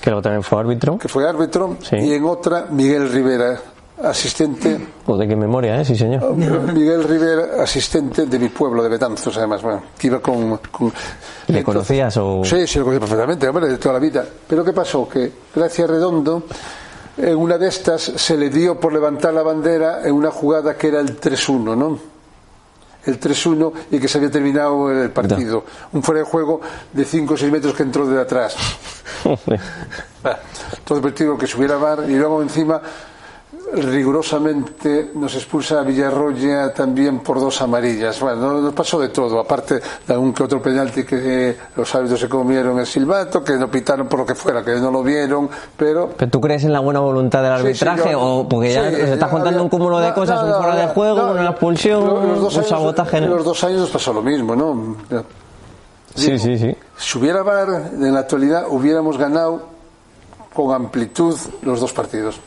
Que luego también fue árbitro. que fue árbitro, Sí. y en otra Miguel Rivera, asistente de qué memoria, ¿eh? Sí, señor. Miguel Rivera, asistente de mi pueblo, de Betanzos, además, bueno, que iba con... con- ¿Le conocías o...? Sí, sí, lo conocía perfectamente, hombre, de toda la vida. Pero ¿qué pasó? Que Gracia Redondo, en una de estas, se le dio por levantar la bandera en una jugada que era el 3-1, ¿no? El 3-1 y que se había terminado el partido. Un fuera de juego de 5 o 6 metros que entró de atrás. Todo el partido que subiera VAR y luego encima rigurosamente nos expulsa a Villarroya también por dos amarillas. Bueno, nos pasó de todo, aparte de algún que otro penalti que eh, los árbitros se comieron el silbato, que no pitaron por lo que fuera, que no lo vieron, pero ¿Pero tú crees en la buena voluntad del Sí, sí, arbitraje yo- o porque ya nos estás ya contando había- un cúmulo de no, cosas, no, un no, fuera de juego, una expulsión, los- un años- sabotaje? ¿no? Los dos años nos pasó lo mismo, ¿no? Sí, sí, sí. Si hubiera VAR, en la actualidad hubiéramos ganado con amplitud los dos partidos.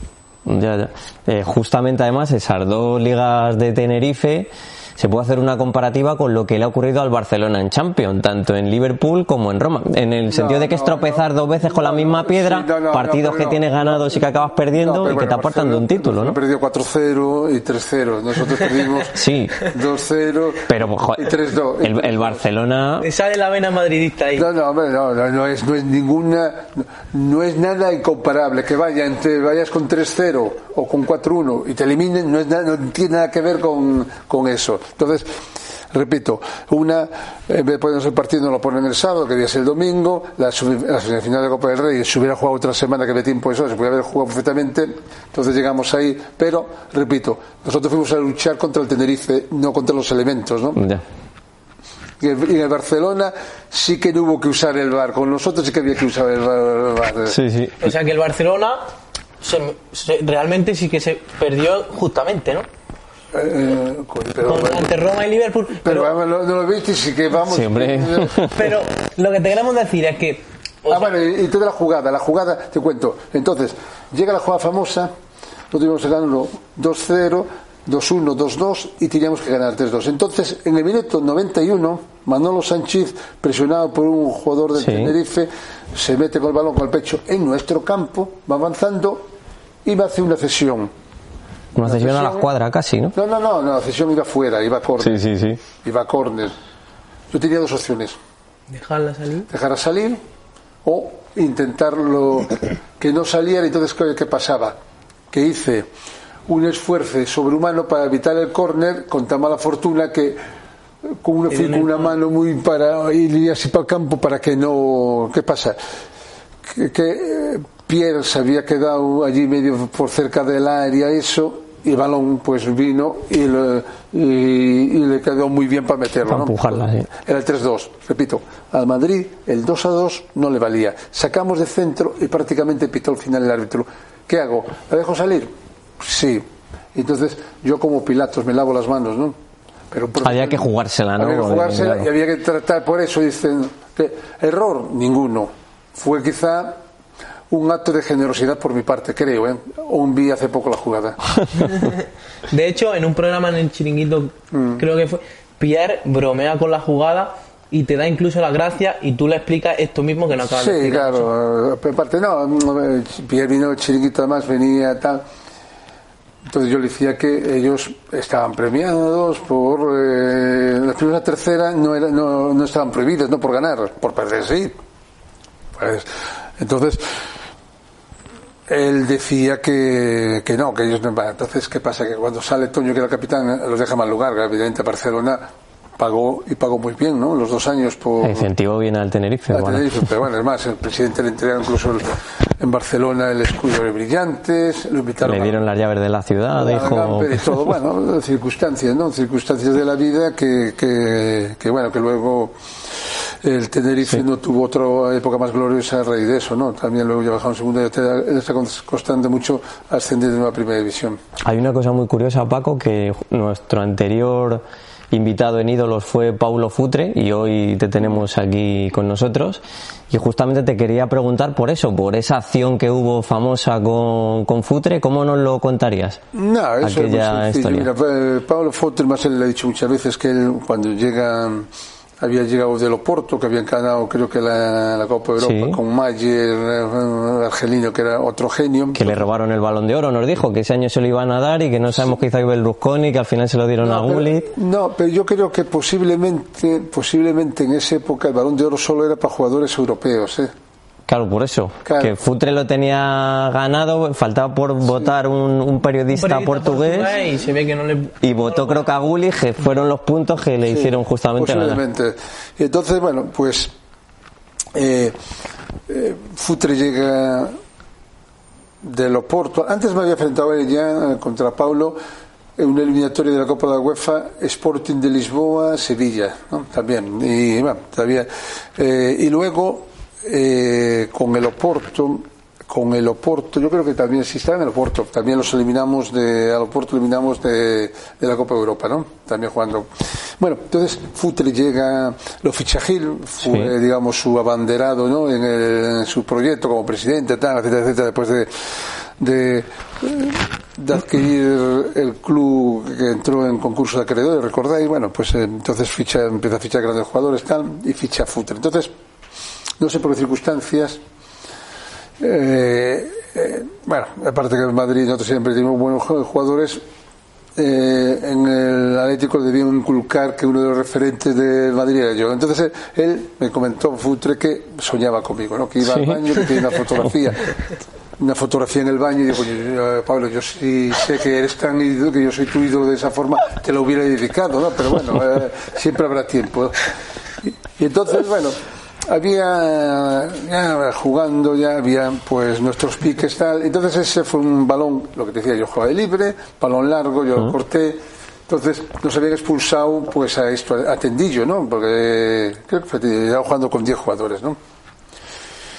Ya, ya. Eh, justamente además esas dos ligas de Tenerife se puede hacer una comparativa con lo que le ha ocurrido al Barcelona en Champions, tanto en Liverpool como en Roma, en el sentido de que es no, tropezar no. dos veces con la misma piedra, Sí, no, no, partidos no, que no. tienes ganados y que acabas perdiendo No, y que bueno, te apartan de un Barcelona- título, ¿no? Perdió 4-0 y 3-0. Nosotros perdimos Sí. 2-0 Pero pues, joder, y 3-2. el, el Barcelona Me sale la vena madridista ahí. No, no, hombre, no, no, no es, no es ninguna, no, no es nada incomparable que vaya entre, vayas con 3-0 o con 4-1 y te eliminen, no, es nada, no tiene nada que ver con, con eso. Entonces, repito, una, en vez de ponernos el partido, no lo ponen el sábado, que día es el domingo, la, sub- la semifinal de Copa del Rey, se hubiera jugado otra semana que de tiempo eso, se podía haber jugado perfectamente, entonces llegamos ahí, pero, repito, nosotros fuimos a luchar contra el Tenerife, no contra los elementos, ¿no? ya. Y en y en el Barcelona sí que no hubo que usar el bar. Con nosotros sí que había que usar el bar. el bar. Sí, sí. O sea que el Barcelona se- se- realmente sí que se perdió justamente, ¿no? Eh, coño, pero, Con- ante Roma y Liverpool. pero, Pero, vamos, no, no lo viste, sí que vamos. Sí, hombre. pero lo que te queremos decir es que. o ah, sea, bueno, y, y toda la jugada, la jugada, te cuento. Entonces, llega la jugada famosa, nosotros íbamos ganando 2-0, 2-1, 2-2 y teníamos que ganar 3-2. Entonces, en el minuto 91, Manolo Sánchez, presionado por un jugador del Sí. Tenerife, se mete con el balón con el pecho en nuestro campo, va avanzando y va a hacer una cesión. Una cesión a la cuadra casi, ¿no? No, no, no, no, la cesión iba fuera, iba a córner. Sí, sí, sí. Iba a córner. yo tenía dos opciones. Dejarla salir. Dejarla salir o intentarlo que no saliera. Entonces, ¿qué, qué pasaba? Que hice un esfuerzo sobrehumano para evitar el córner con tan mala fortuna que con una, fui con una mano muy para ir así para el campo para que no... ¿Qué pasa? Que, que eh, Pierre se había quedado allí medio por cerca del área, eso, y el balón pues vino y le, y, y le quedó muy bien para meterlo. Para ¿no? empujarla, sí. Era el 3-2, repito. Al Madrid el 2-2 no le valía. Sacamos de centro y prácticamente pitó al final el árbitro. ¿Qué hago? ¿La dejo salir? Sí. Entonces yo como Pilatos me lavo las manos, ¿no? Pero Había que jugársela, ¿no? Había que jugársela y había que tratar por eso. Dicen, que error, ninguno. Fue quizá un acto de generosidad por mi parte, creo. ¿eh? O vi hace poco la jugada. De hecho, en un programa en el chiringuito, Mm. creo que fue, Pierre bromea con la jugada y te da incluso la gracia y tú le explicas esto mismo que no acabas de Sí, explicar. claro. eh, Aparte, no, mm, Pierre vino el chiringuito además, venía tal. Entonces yo le decía que ellos estaban premiados por. Eh, la primera tercera no, era, no, no estaban prohibidas, no por ganar, por perder, sí. Pues, entonces. Él decía que, que no, que ellos no. bueno, Entonces, ¿qué pasa? Que cuando sale Toño, que era el capitán, los deja mal lugar. Evidentemente, Barcelona pagó y pagó muy bien, ¿no? Los dos años por. Incentivó bien al Tenerife. a bueno. Tenerife, pero bueno, es más, el presidente le entregó incluso el- en Barcelona el escudo de brillantes, lo invitaron Le a- dieron las llaves de la ciudad, dijo. Y todo, bueno, circunstancias, ¿no? Circunstancias de la vida que, que, que, bueno, que luego el Tenerife no tuvo otra época más gloriosa a raíz de eso, ¿no? También luego ya bajamos en segunda y le está costando mucho ascender de una primera división. Hay una cosa muy curiosa, Paco, que nuestro anterior invitado en Ídolos fue Paulo Futre y hoy te tenemos aquí con nosotros. Y justamente te quería preguntar por eso, por esa acción que hubo famosa con, con Futre, ¿cómo nos lo contarías? No, eso es muy sencillo. Mira, eh, Pablo Fotter, más él le ha dicho muchas veces que él, cuando llega, había llegado del Oporto, que habían ganado, creo que la, la Copa de Europa Sí. con Mayer, eh, argelino, que era otro genio. Que le robaron el balón de oro, nos dijo que ese año se lo iban a dar y que no sabemos qué hizo Berlusconi, que al final se lo dieron a No, Gullit. no, pero yo creo que posiblemente, posiblemente en esa época el balón de oro solo era para jugadores europeos, ¿eh? Claro, por eso. Claro. Que Futre lo tenía ganado, faltaba por votar un, un periodista, Un periodista portugués. y se ve que no le Y votó creo que a Gullit, que fueron los puntos que le hicieron justamente ganar. Posiblemente. Y entonces, bueno, pues eh, eh, Futre llega del Oporto. Antes me había enfrentado él ya eh, contra Paulo en una eliminatoria de la Copa de la UEFA, Sporting de Lisboa, Sevilla, ¿no? También. Y bueno, todavía. eh, y luego eh, con el Oporto. Con el Oporto, yo creo que también sí estaba en el Oporto, también los eliminamos de, al Oporto eliminamos de, de la Copa de Europa, ¿no? También jugando. Bueno, entonces Futre llega, lo ficha Gil, fue, Sí. digamos, su abanderado, ¿no? En, el- en su proyecto como presidente, tal, etcétera, etcétera, después de, de, de adquirir el club que entró en concurso de acreedores, recordáis, bueno, pues eh, entonces ficha, empieza a fichar grandes jugadores, tal, y ficha Futre. Entonces, no sé por qué circunstancias, eh, eh, bueno, aparte que en Madrid nosotros siempre tenemos buenos jugadores, eh, en el Atlético debían inculcar que uno de los referentes del Madrid era yo. Entonces él, él me comentó, Futre, que soñaba conmigo, ¿no? que iba al baño, que tenía una fotografía. Una fotografía en el baño y digo, "Oye, yo, Pablo, yo sí sé que eres tan ídolo, que yo soy tu ídolo de esa forma, te lo hubiera dedicado, ¿no? Pero bueno, eh, siempre habrá tiempo. Y, y entonces, bueno, había ya jugando ya había pues nuestros piques tal. Entonces ese fue un balón lo que te decía yo jugaba de libre balón largo yo lo corté. Entonces nos habían expulsado pues a esto a Tendillo no porque creo que estaba jugando con 10 jugadores no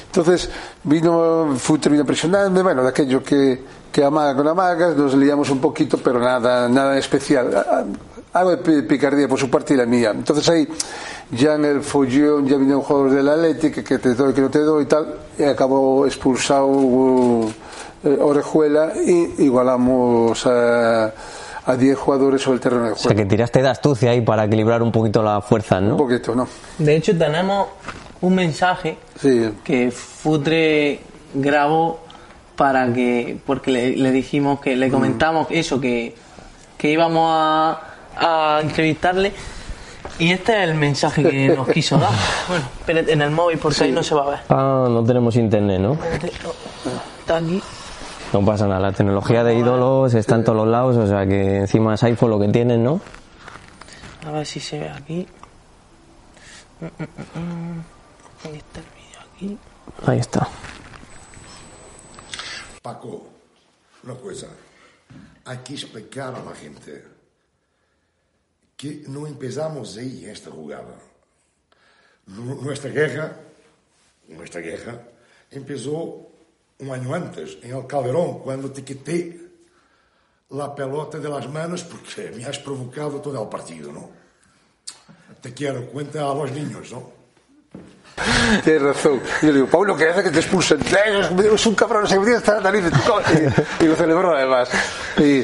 entonces vino Futre vino a presionarme bueno de aquello que que amaga con amagas nos liamos un poquito pero nada nada especial. Algo de pi- picardía por su parte y la mía. Entonces ahí ya en el follón ya vinieron jugadores del Atlético que te doy que no te doy y tal y acabó expulsado uh, eh, Orejuela y igualamos a a 10 jugadores sobre el terreno de O juego. sea, que tiraste de astucia ahí para equilibrar un poquito las fuerzas, un ¿no? poquito no De hecho, tenemos un mensaje sí. que Futre grabó para que, porque le, le dijimos que le comentamos eso, que, que íbamos a, a entrevistarle Y este es el mensaje que nos quiso dar. Bueno, espérate, en el móvil porque ahí no se va a ver. Ah, no tenemos internet, ¿no? Está aquí. No pasa nada, la tecnología de ídolos está en todos los lados, o sea que encima es iPhone lo que tienen, ¿no? A ver si se ve aquí. Mm, mm, mm, mm. Ahí está el vídeo aquí. Ahí está. Paco, una cosa. Hay que explicar a la gente que no empezamos en esta jugada. Nu- Nuestra guerra, nuestra guerra, empezó un año antes, en el Calderón, cuando te quité la pelota de las manos porque me has provocado todo el partido, ¿no? Te quiero, cuenta a los niños, ¿no? Tienes razón. Yo le digo, Pablo, que hace que te expulsen? Es un cabrón, se me tiene en la nariz. Y, y lo celebró además. Y,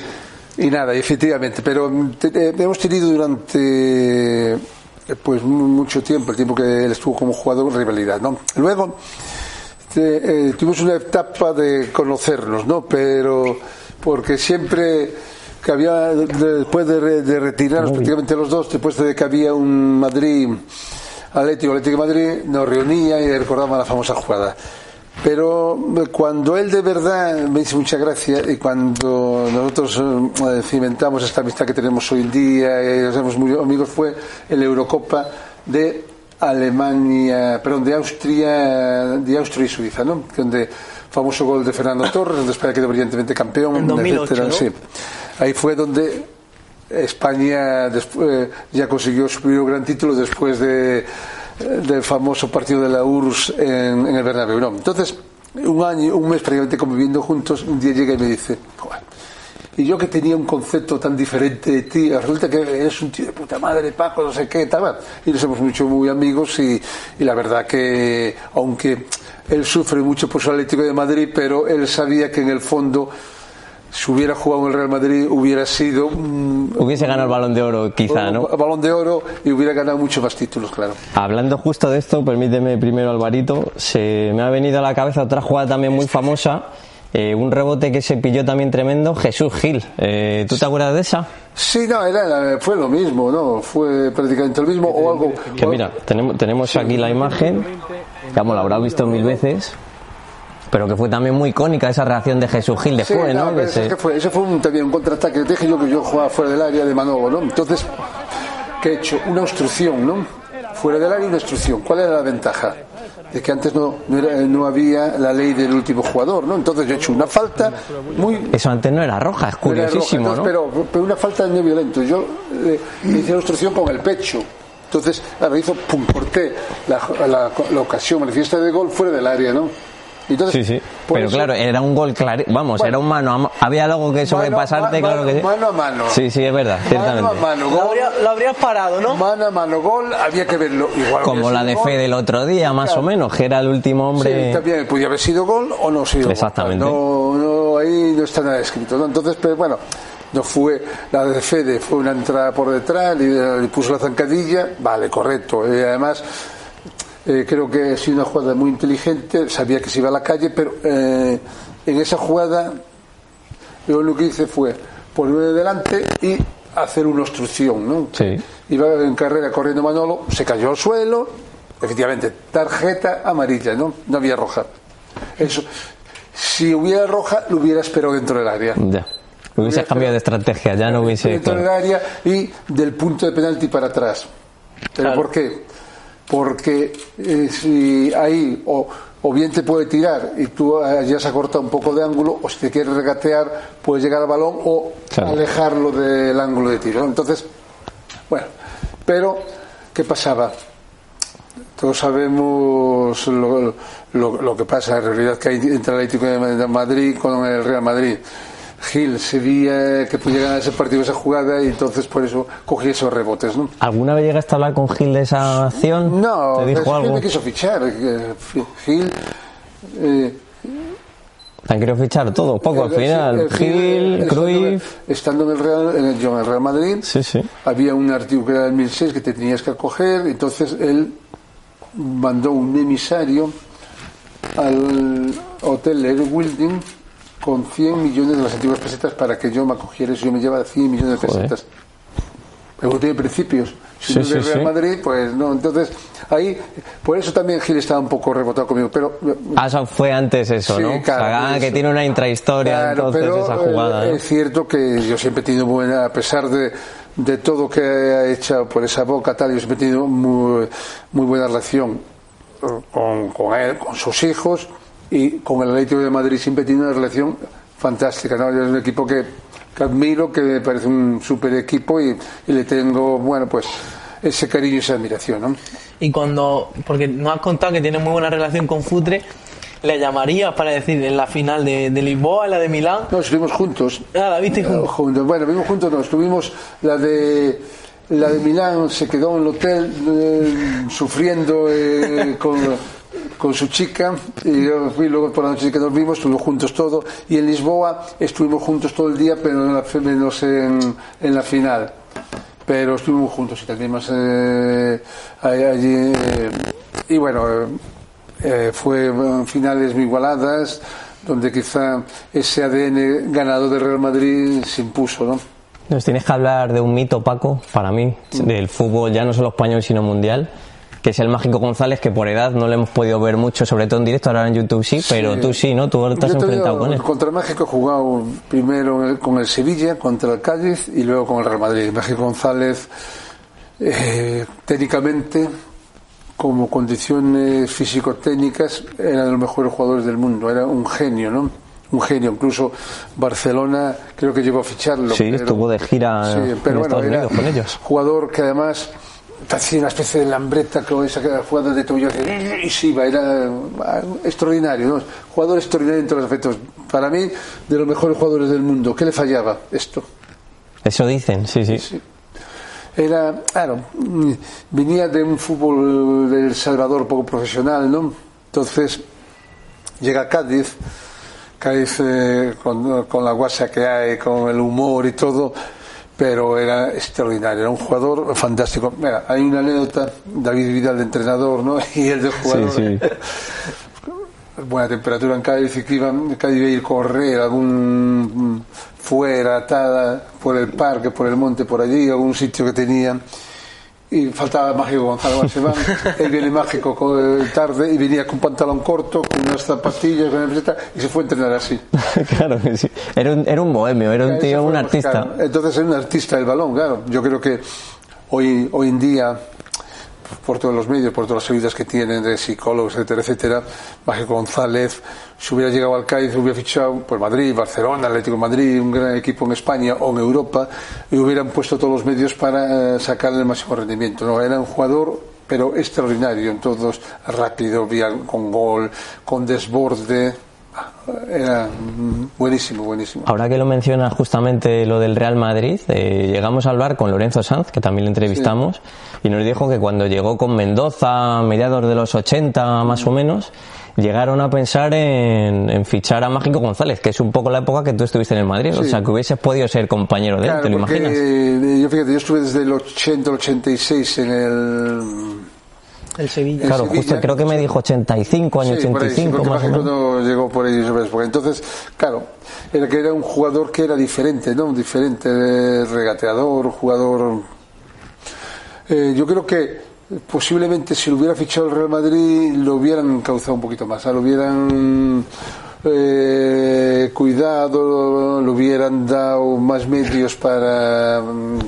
y nada, efectivamente. Pero mm, te- hemos tenido durante eh, pues mu- mucho tiempo, el tiempo que él estuvo como jugador, rivalidad. ¿no? Luego te- eh, tuvimos una etapa de conocernos, ¿no? Pero porque siempre que había, después de, de retirarnos prácticamente los dos, después de que había un Madrid Atlético, Atlético de Madrid, nos reunía y recordaba la famosa jugada. Pero eh, cuando él de verdad me hizo mucha gracia y cuando nosotros eh, cimentamos esta amistad que tenemos hoy en día y nos hemos muy amigos fue en la Eurocopa de Alemania, perdón, de Austria, de Austria y Suiza, ¿no? Donde famoso gol de Fernando Torres, donde España quedó brillantemente campeón, En 2008, etcétera, ¿no? sí. Ahí fue donde España después, ya consiguió su primer gran título después de, del famoso partido de la URSS en, el Bernabéu. ¿no? Entonces, un año, un mes prácticamente conviviendo juntos, un día llega y me dice, "Joder, y yo que tenía un concepto tan diferente de ti, resulta que eres un tío de puta madre, Paco, no sé qué, tal. Y nos hemos hecho muy amigos y, y la verdad que, aunque él sufre mucho por su Atlético de Madrid, pero él sabía que en el fondo, si hubiera jugado en el Real Madrid, hubiera sido un, Hubiese ganado el balón de oro, quizá, ¿no? balón de oro y hubiera ganado muchos más títulos, claro. Hablando justo de esto, permíteme primero, Alvarito, se me ha venido a la cabeza otra jugada también muy famosa, eh, un rebote que se pilló también tremendo, Jesús Gil. Eh, ¿Tú te acuerdas de esa? Sí, no, era, fue lo mismo, ¿no? Fue prácticamente lo mismo o algo. Que mira, tenemos, tenemos aquí la imagen, digamos, la habrá visto mil veces, pero que fue también muy icónica esa reacción de Jesús Gil Sí, después, no, ¿no? pero Que es se- que fue, ese fue un, también un contraataque. Te dije yo que yo jugaba fuera del área de Manolo, ¿no? Entonces, ¿qué he hecho? Una obstrucción, ¿no? Fuera del área una obstrucción. ¿Cuál era la ventaja? De que antes no, no, era- no había la ley del último jugador, ¿no? Entonces yo he hecho una falta muy Eso antes no era roja, es no era roja, curiosísimo, entonces, ¿no? pero, pero una falta de no violento. Yo le hice la obstrucción con el pecho. Entonces, ahora hizo, pum, corté la, la, la ocasión manifiesta de gol fuera del área, ¿no? Entonces, Sí, sí. Pero eso- claro, era un gol claro. Vamos, Bueno. era un mano a mano. Había algo que sobrepasarte, mano- claro que sí. mano a mano. Sí, sí, es verdad, Mano a ciertamente. mano, Lo, gol, habría- lo habrías parado, ¿no? mano a mano, gol, había que verlo. Igual Como la de sido gol. Fe del otro día, más o menos, que era el último Sí, hombre. también podía haber sido gol o no sido gol. Exactamente. No, no, ahí no está nada escrito. ¿no? Entonces, pero bueno, no fue la de Fede, fue una entrada por detrás, le, le puso la zancadilla, vale, correcto. Y además, eh, creo que ha sido una jugada muy inteligente, sabía que se iba a la calle, pero eh, en esa jugada yo lo que hice fue ponerme delante y hacer una obstrucción, ¿no? Sí. Iba en carrera corriendo Manolo, se cayó al suelo, efectivamente, tarjeta amarilla, ¿no? No había roja. Eso, si hubiera roja, lo hubiera esperado dentro del área. Ya. Hubiese cambiado de estrategia, ya no hubiese. Dentro del área y del punto de penalti para atrás. ¿Pero Claro. por qué? Porque eh, si ahí o, o bien te puede tirar y tú ya se ha cortado un poco de ángulo, o si te quieres regatear, puedes llegar al balón o Claro. alejarlo del ángulo de tiro. Entonces, bueno, pero ¿qué pasaba? Todos sabemos lo, lo- lo que pasa en realidad que hay entre el Atlético de Madrid con el Real Madrid. Gil sabía que podía ganar ese partido, esa jugada, y entonces por eso cogí esos rebotes. ¿no? ¿Alguna vez llegaste a hablar con Gil de esa acción? No, ¿Te dijo algo? me quiso fichar. eh, Gil. eh, Han querido fichar todo, poco al el- final. el Gil, estando- Cruyff. Estando en el Real, en el, yo en el Real Madrid, Sí, sí. había un artículo que era del 2006 que te tenías que acoger, entonces él mandó un emisario al hotel Air Wilding con 100 millones de las antiguas pesetas para que yo me acogiera, eso yo me llevaba 100 millones de pesetas. Pero no tiene principios. Si no es del Real Madrid, pues no. Entonces, ahí, por eso también Gil estaba un poco rebotado conmigo. Pero, ah, eso fue antes eso, Sí, ¿no? claro, ah, que tiene una intrahistoria Claro, entonces pero esa jugada. eh, ¿no? es cierto que yo siempre he tenido buena, a pesar de, de todo que ha hecho por esa boca, tal, yo siempre he tenido muy, muy buena relación con, con él, con sus hijos y con el Atlético de Madrid siempre tenido una relación fantástica, ¿no? Es un equipo que, que admiro, que me parece un super equipo y, y le tengo, bueno, pues ese cariño y esa admiración, ¿no? Y cuando, porque nos has contado que tienes muy buena relación con Futre, ¿le llamarías para decir en la final de, de Lisboa, en la de Milán? No, estuvimos juntos. Ah, la viste Eh, juntos. juntos. Bueno, vimos juntos, no, estuvimos la de la de Milán se quedó en el hotel eh, sufriendo eh, con, con su chica y yo fui luego por la noche que nos vimos, estuvimos juntos todo y en Lisboa estuvimos juntos todo el día pero en la, menos en, en la final. Pero estuvimos juntos y también más eh, allí eh, y bueno eh, fue finales muy igualadas donde quizá ese ADN ganador del Real Madrid se impuso ¿no? Nos tienes que hablar de un mito, Paco, para mí, del fútbol ya no solo español sino mundial, que es el Mágico González, que por edad no le hemos podido ver mucho, sobre todo en directo, ahora en YouTube sí, pero tú sí, ¿no? Tú te has enfrentado con él. Contra el México he jugado primero en con el Sevilla, contra el Cádiz y luego con el Real Madrid. México González, eh, técnicamente, como condiciones físico-técnicas, era de los mejores jugadores del mundo. Era un genio, ¿no? Un genio. Incluso Barcelona creo que llegó a ficharlo. Sí, estuvo de gira Sí, en pero bueno, Estados Unidos con ellos. jugador que además hacía una especie de lambreta con esa jugada de tobillo y se iba, era extraordinario, ¿no? jugador extraordinario en todos los aspectos. Para mí, de los mejores jugadores del mundo. ¿Qué le fallaba? Esto. Eso dicen, sí, sí. Sí. Era, claro, venía de un fútbol del Salvador poco profesional, ¿no? Entonces, llega a Cádiz, Cádiz eh, con, con la guasa que hay, con el humor y todo, pero era extraordinario, era un jugador fantástico. Mira, hay una anécdota, David Vidal de entrenador, ¿no? Y el de jugador. Sí, sí. buena temperatura en Cádiz y que iban, Cádiz iba a ir a correr algún fuera, atada, por el parque, por el monte, por allí, algún sitio que tenían. Y faltaba Mágico Gonzalo van, él viene mágico co- tarde y venía con pantalón corto, con unas zapatillas, con una camiseta, y se fue a entrenar así. claro que sí. Era un, era un bohemio, era un tío, un artista. claro, entonces es un artista del balón, claro. Yo creo que hoy, hoy en día, por todos los medios, por todas las ayudas que tienen de psicólogos, etcétera, etcétera, Mágico González, si hubiera llegado al Cádiz, hubiera fichado por Madrid, Barcelona, Atlético Madrid, un gran equipo en España o en Europa, y hubieran puesto todos los medios para eh, sacarle el máximo rendimiento. No, era un jugador pero extraordinario en todos, rápido, con gol, con desborde, era buenísimo, buenísimo. Ahora que lo mencionas justamente lo del Real Madrid, eh, llegamos a hablar con Lorenzo Sanz, que también le entrevistamos, y nos dijo que cuando llegó con Mendoza a mediados de los 80 más o menos, llegaron a pensar en, en fichar a Mágico González, que es un poco la época que tú estuviste en el Madrid, o sea que hubieses podido ser compañero de él, Claro, ¿te lo porque, imaginas? eh, yo fíjate, yo estuve desde el 80 al 86 en el. El Sevilla. Claro, Sevilla. justo creo que me dijo 85, año Sí, por ahí, sí, 85 porque más o menos. no llegó por ahí sobre porque entonces claro era que era un jugador que era diferente no diferente eh, regateador jugador eh, yo creo que posiblemente si lo hubiera fichado el Real Madrid lo hubieran encauzado un poquito más o sea, lo hubieran eh, cuidado lo hubieran dado más medios para mm,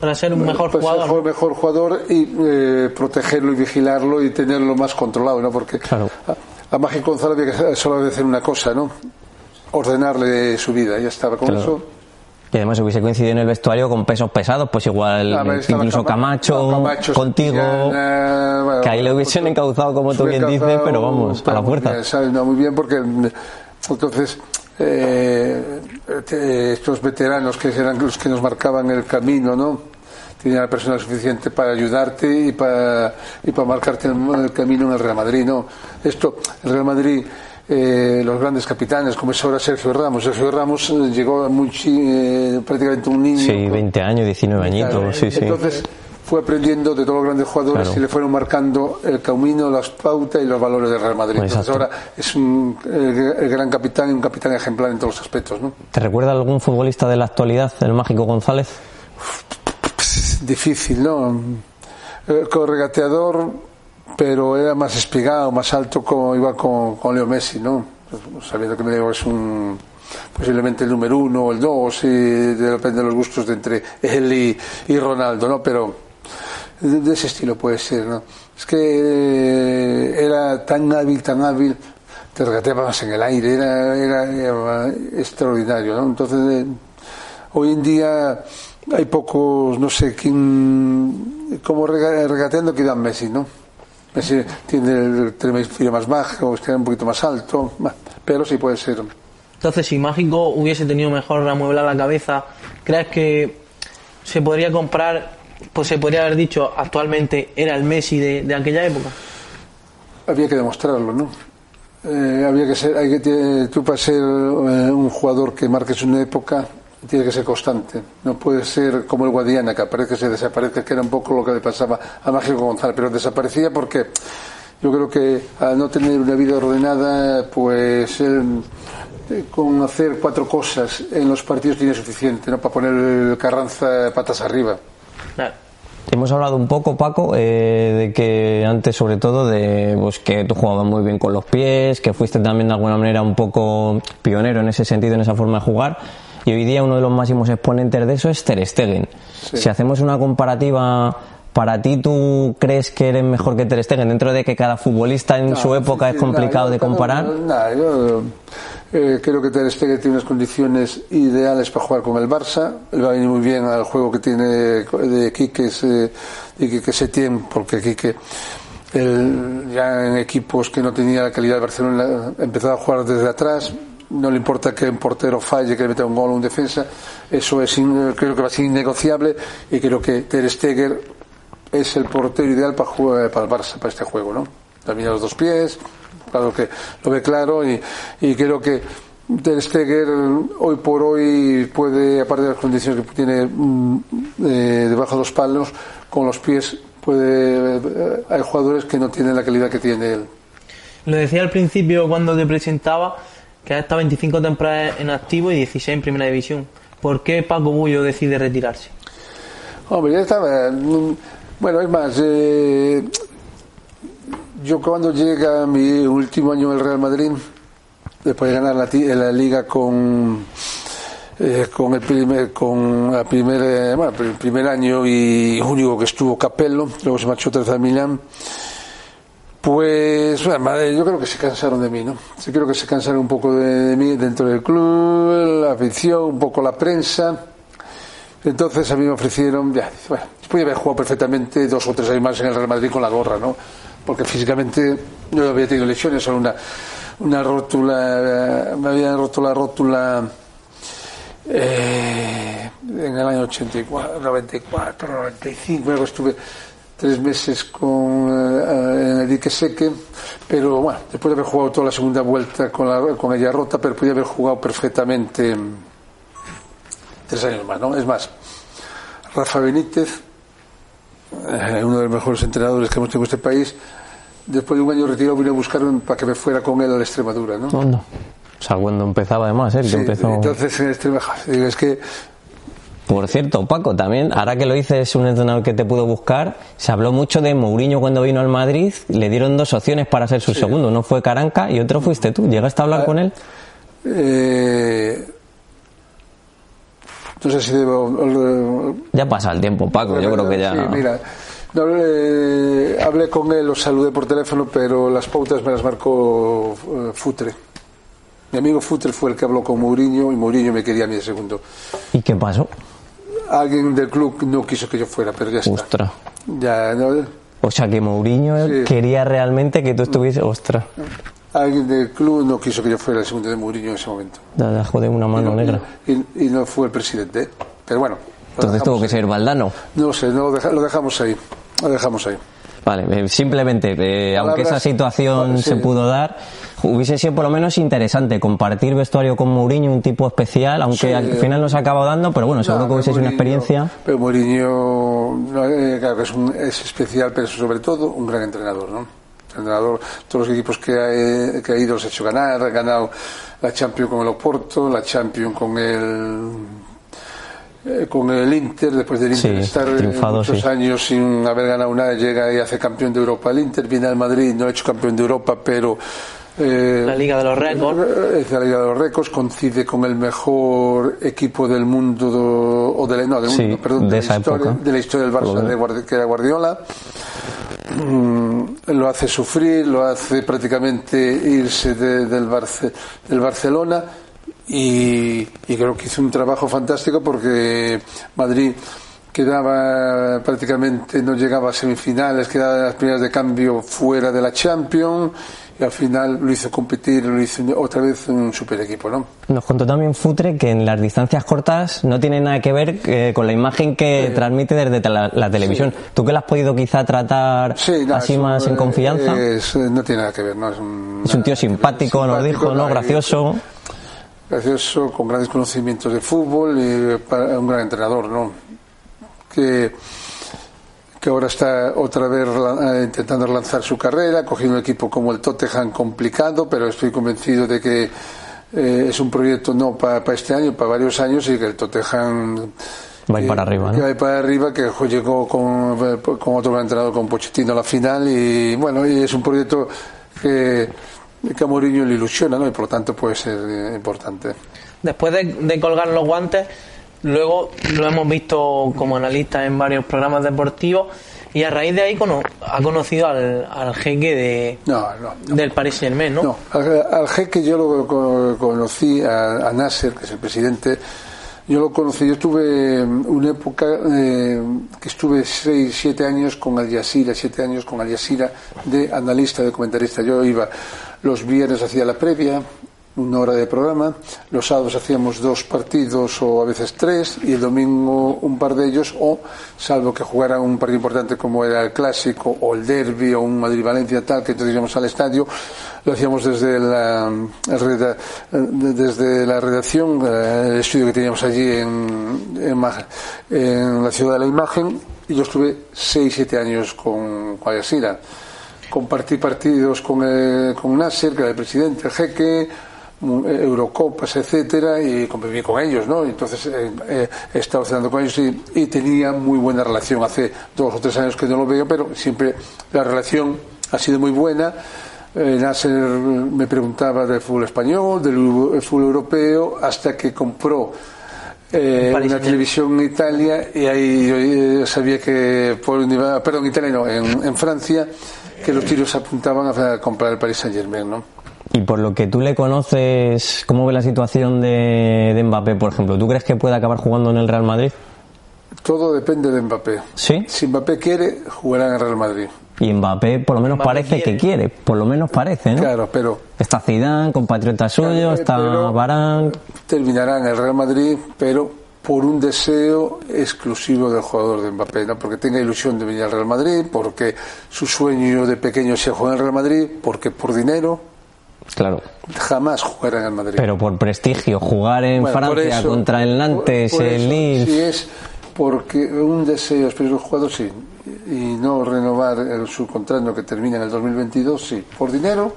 Para ser un mejor pues, jugador. mejor, mejor jugador y eh, protegerlo y vigilarlo y tenerlo más controlado, ¿no? Porque Claro. a, a Mágico Gonzalo había que solo había que hacer una cosa, ¿no? Ordenarle su vida, ya estaba con Claro. eso. Y además hubiese coincidido en el vestuario con pesos pesados, pues igual, A ver, estaba incluso Cama- Camacho, Camacho, contigo, Santillana, bueno, que ahí le hubiesen pues, encauzado como tú bien dices, pero vamos, a la fuerza. bien, ¿sabes? No, muy bien porque entonces eh, te- estos veteranos que eran los que nos marcaban el camino, ¿no? Tenían la persona suficiente para ayudarte y para, y para marcarte el, el camino en el Real Madrid, ¿no? Esto, el Real Madrid, eh, los grandes capitanes, como es ahora Sergio Ramos. Sergio Ramos eh, llegó muy, eh, prácticamente un niño. Sí, con- 20 años, 19 Claro, añitos, sí, sí. Entonces fue aprendiendo de todos los grandes jugadores Claro. y le fueron marcando el camino, las pautas y los valores del Real Madrid. Entonces ahora es un, el, el gran capitán y un capitán ejemplar en todos los aspectos. ¿no? ¿Te recuerda algún futbolista de la actualidad, el Mágico González? difícil, ¿no? Eh, con regateador, pero era más espigado, más alto, como iba con, con Leo Messi, ¿no? Sabiendo que Leo es un posiblemente el número uno o el dos, y depende de los gustos de entre él y, y Ronaldo, ¿no? Pero de, de ese estilo puede ser, ¿no? Es que eh, era tan hábil, tan hábil, te regateabas en el aire, era, era, era extraordinario, ¿no? Entonces, eh, hoy en día hay pocos, no sé quién, como rega- regateando que dan Messi, ¿no? Messi tiene el hemisferio más bajo, es que era un poquito más alto, pero sí puede ser. Entonces, si Mágico hubiese tenido mejor amueblada la cabeza, ¿crees que se podría comprar, pues se podría haber dicho actualmente era el Messi de, de aquella época? Había que demostrarlo, ¿no? Eh, había que ser, hay que, tú para ser eh, un jugador que marques una época, tiene que ser constante. No puede ser como el Guadiana, que aparece, se desaparece, que era un poco lo que le pasaba a Mágico González, pero desaparecía porque yo creo que al no tener una vida ordenada, pues él eh, con hacer cuatro cosas en los partidos tiene suficiente, ¿no? Para poner el Carranza patas arriba. Claro. Hemos hablado un poco, Paco, eh, de que antes, sobre todo, de pues, que tú jugabas muy bien con los pies, que fuiste también de alguna manera un poco pionero en ese sentido, en esa forma de jugar. Y hoy día uno de los máximos exponentes de eso es Ter Stegen. Si hacemos una comparativa, ¿para ti tú crees que eres mejor que Ter Stegen? Dentro de que cada futbolista en su época Sí, es sí, complicado no, de comparar. no, yo eh, creo que Ter Stegen tiene unas condiciones ideales para jugar con el Barça. Él va a venir muy bien al juego que tiene de Quique, de Quique Setién, porque Quique él, ya en equipos que no tenía la calidad de Barcelona empezaba a jugar desde atrás. No le importa que un portero falle, que le meta un gol o un defensa. Eso es creo que va a ser innegociable y creo que Ter Stegen es el portero ideal para jugar para el Barça, para este juego, ¿no? También a los dos pies, claro que lo ve claro y, y creo que Ter Stegen hoy por hoy puede, aparte de las condiciones que tiene mm, eh, debajo de los palos, con los pies puede, eh, hay jugadores que no tienen la calidad que tiene él. Lo decía al principio cuando te presentaba que ha estado 25 temporadas en activo y 16 en primera división. ¿Por qué Paco Bullo decide retirarse? Hombre, ya estaba. Bueno, es más, eh, yo cuando llega mi último año en el Real Madrid, después de ganar la, la liga con eh, con el primer con la primer, eh, bueno, el primer año y único que estuvo Capello, luego se marchó otra Milán. Pues bueno, yo creo que se cansaron de mí, ¿no? Sí creo que se cansaron un poco de, de mí dentro del club, la afición, un poco la prensa. Entonces a mí me ofrecieron, ya, bueno, podía haber jugado perfectamente dos o tres años más en el Real Madrid con la gorra, ¿no? Porque físicamente yo había tenido lesiones, solo una, una rótula, me habían roto la rótula eh, en el año 84, 94, 95, luego estuve tres meses con, eh, en el dique seque, pero bueno, después de haber jugado toda la segunda vuelta con, la, con ella rota, pero podía haber jugado perfectamente tres años más, ¿no? Es más, Rafa Benítez, eh, uno de los mejores entrenadores que hemos tenido en este país, después de un año retirado vino a buscarme para que me fuera con él a la Extremadura, ¿no? ¿Cuándo? O sea, cuando empezaba además, ¿eh? Que Sí, empezó... Entonces en Extremadura, es que Por cierto, Paco, también, ahora que lo dices, un entrenador que te pudo buscar, se habló mucho de Mourinho cuando vino al Madrid, le dieron dos opciones para ser su segundo, uno fue Caranca y otro fuiste tú, ¿llegaste a hablar con él? eh, no sé si debo Ya pasa el tiempo, Paco, yo creo que ya... Sí, mira, no, eh, hablé con él, lo saludé por teléfono, pero las pautas me las marcó eh, Futre. Mi amigo Futre fue el que habló con Mourinho y Mourinho me quería a mí de segundo. ¿Y qué pasó? Alguien del club no quiso que yo fuera, pero ya está. Ostras. Ya, no, O sea, que Mourinho Sí. quería realmente que tú estuviese... Ostras, alguien del club no quiso que yo fuera el segundo de Mourinho en ese momento. la jode una mano negra. Y, y no fue el presidente. Pero bueno. Entonces tuvo que ahí. ser Valdano. No sé, no, lo, deja- lo dejamos ahí. Lo dejamos ahí. Vale, eh, simplemente, eh, aunque esa situación Sí. se pudo dar, hubiese sido por lo menos interesante compartir vestuario con Mourinho, un tipo especial, aunque Sí. al final no se ha acabado dando, pero bueno, seguro No, que hubiese sido una experiencia. Pero Mourinho, no, eh, claro que es, un- es especial, pero sobre todo un gran entrenador, ¿no? Entrenador, todos los equipos que ha, que ha ido los ha hecho ganar, ha ganado la Champions con el Oporto, la Champions con el eh, con el Inter, después del Inter Sí, estar eh, muchos sí. años sin haber ganado nada, llega y hace campeón de Europa el Inter, viene al Madrid, no ha hecho campeón de Europa, pero eh, La Liga de los Récords. es la Liga de los Récords, coincide con el mejor equipo del mundo, do- o de no, del Sí, mundo, perdón, de de, esa la historia, época. de la historia del Barça, de Guardi- que era Guardiola. Mm, lo hace sufrir, lo hace prácticamente irse de- del, Barce- del Barcelona y, y creo que hizo un trabajo fantástico porque Madrid quedaba prácticamente, no llegaba a semifinales, quedaba en las primeras de cambio fuera de la Champions y al final lo hizo competir, lo hizo otra vez un super equipo, ¿no? Nos contó también Futre que en las distancias cortas no tiene nada que ver eh, con la imagen que transmite desde la, la televisión. ¿Tú que la has podido quizá tratar Sí, así un- más en confianza? es- no tiene nada que ver, ¿no? Es un, es un tío simpático, nos dijo, ¿no? Gracioso. gracioso, con grandes conocimientos de fútbol y un gran entrenador, ¿no? Que, que ahora está otra vez eh, intentando lanzar su carrera, cogiendo un equipo como el Tottenham complicado, pero estoy convencido de que eh, es un proyecto no para este año, para varios años y que el Tottenham Va a ir para arriba, que ¿no? va a ir para arriba, que llegó con, con otro gran entrenador, con Pochettino a la final y bueno, y es un proyecto que, que a Mourinho le ilusiona, ¿no? Y por lo tanto puede ser eh, importante. Después de, de colgar los guantes, luego lo hemos visto como analista en varios programas deportivos y a raíz de ahí cono- ha conocido al, al jeque de, No, no. del Paris Saint Germain, ¿no? No, al, al jeque yo lo co- conocí, a, a Nasser, que es el presidente, yo lo conocí, yo tuve una época eh, que estuve seis, siete años con Al Jazeera, siete años con Al Jazeera de analista, de comentarista. Yo iba los viernes hacía la previa, una hora de programa, los sábados hacíamos dos partidos o a veces tres y el domingo un par de ellos o salvo que jugara un partido importante como era el clásico o el derby o un Madrid-Valencia tal que entonces íbamos al estadio lo hacíamos desde la reda- desde la redacción eh, el estudio que teníamos allí en, en, en la ciudad de la imagen y yo estuve seis siete años con con Jazeera compartí partidos con, eh, con Nasser, que era el presidente, el jeque, eh, Eurocopas, etcétera, y conviví con ellos, ¿no? Entonces eh, eh, he estado cenando con ellos y, y tenía muy buena relación. Hace dos o tres años que no lo veo, pero siempre la relación ha sido muy buena. Eh, Nasser me preguntaba del fútbol español, del fútbol europeo, hasta que compró eh, una televisión en Italia y ahí yo eh, sabía que por perdón, en Italia no, en, en Francia, que los tiros apuntaban a comprar el Paris Saint Germain, ¿no? Y por lo que tú le conoces, ¿cómo ve la situación de, de Mbappé, por ejemplo? ¿Tú crees que puede acabar jugando en el Real Madrid? Todo depende de Mbappé. Sí. Si Mbappé quiere, jugará en el Real Madrid. Y Mbappé por lo menos Mbappé parece quiere. que quiere, por lo menos parece, ¿no? Claro, pero Está Zidane, compatriota suyo, Claro, eh, está Varane. terminará en el Real Madrid, pero por un deseo exclusivo del jugador de Mbappé, ¿no? porque tenga ilusión de venir al Real Madrid, porque su sueño de pequeño sea jugar en el Real Madrid, porque por dinero Claro. jamás jugará en el Madrid. Pero por prestigio, jugar en Bueno, Francia eso- contra el Nantes, por- por el Lille. Si es porque un deseo es un jugador, sí, y no renovar el, su contrato que termina en el 2022, sí. Por dinero,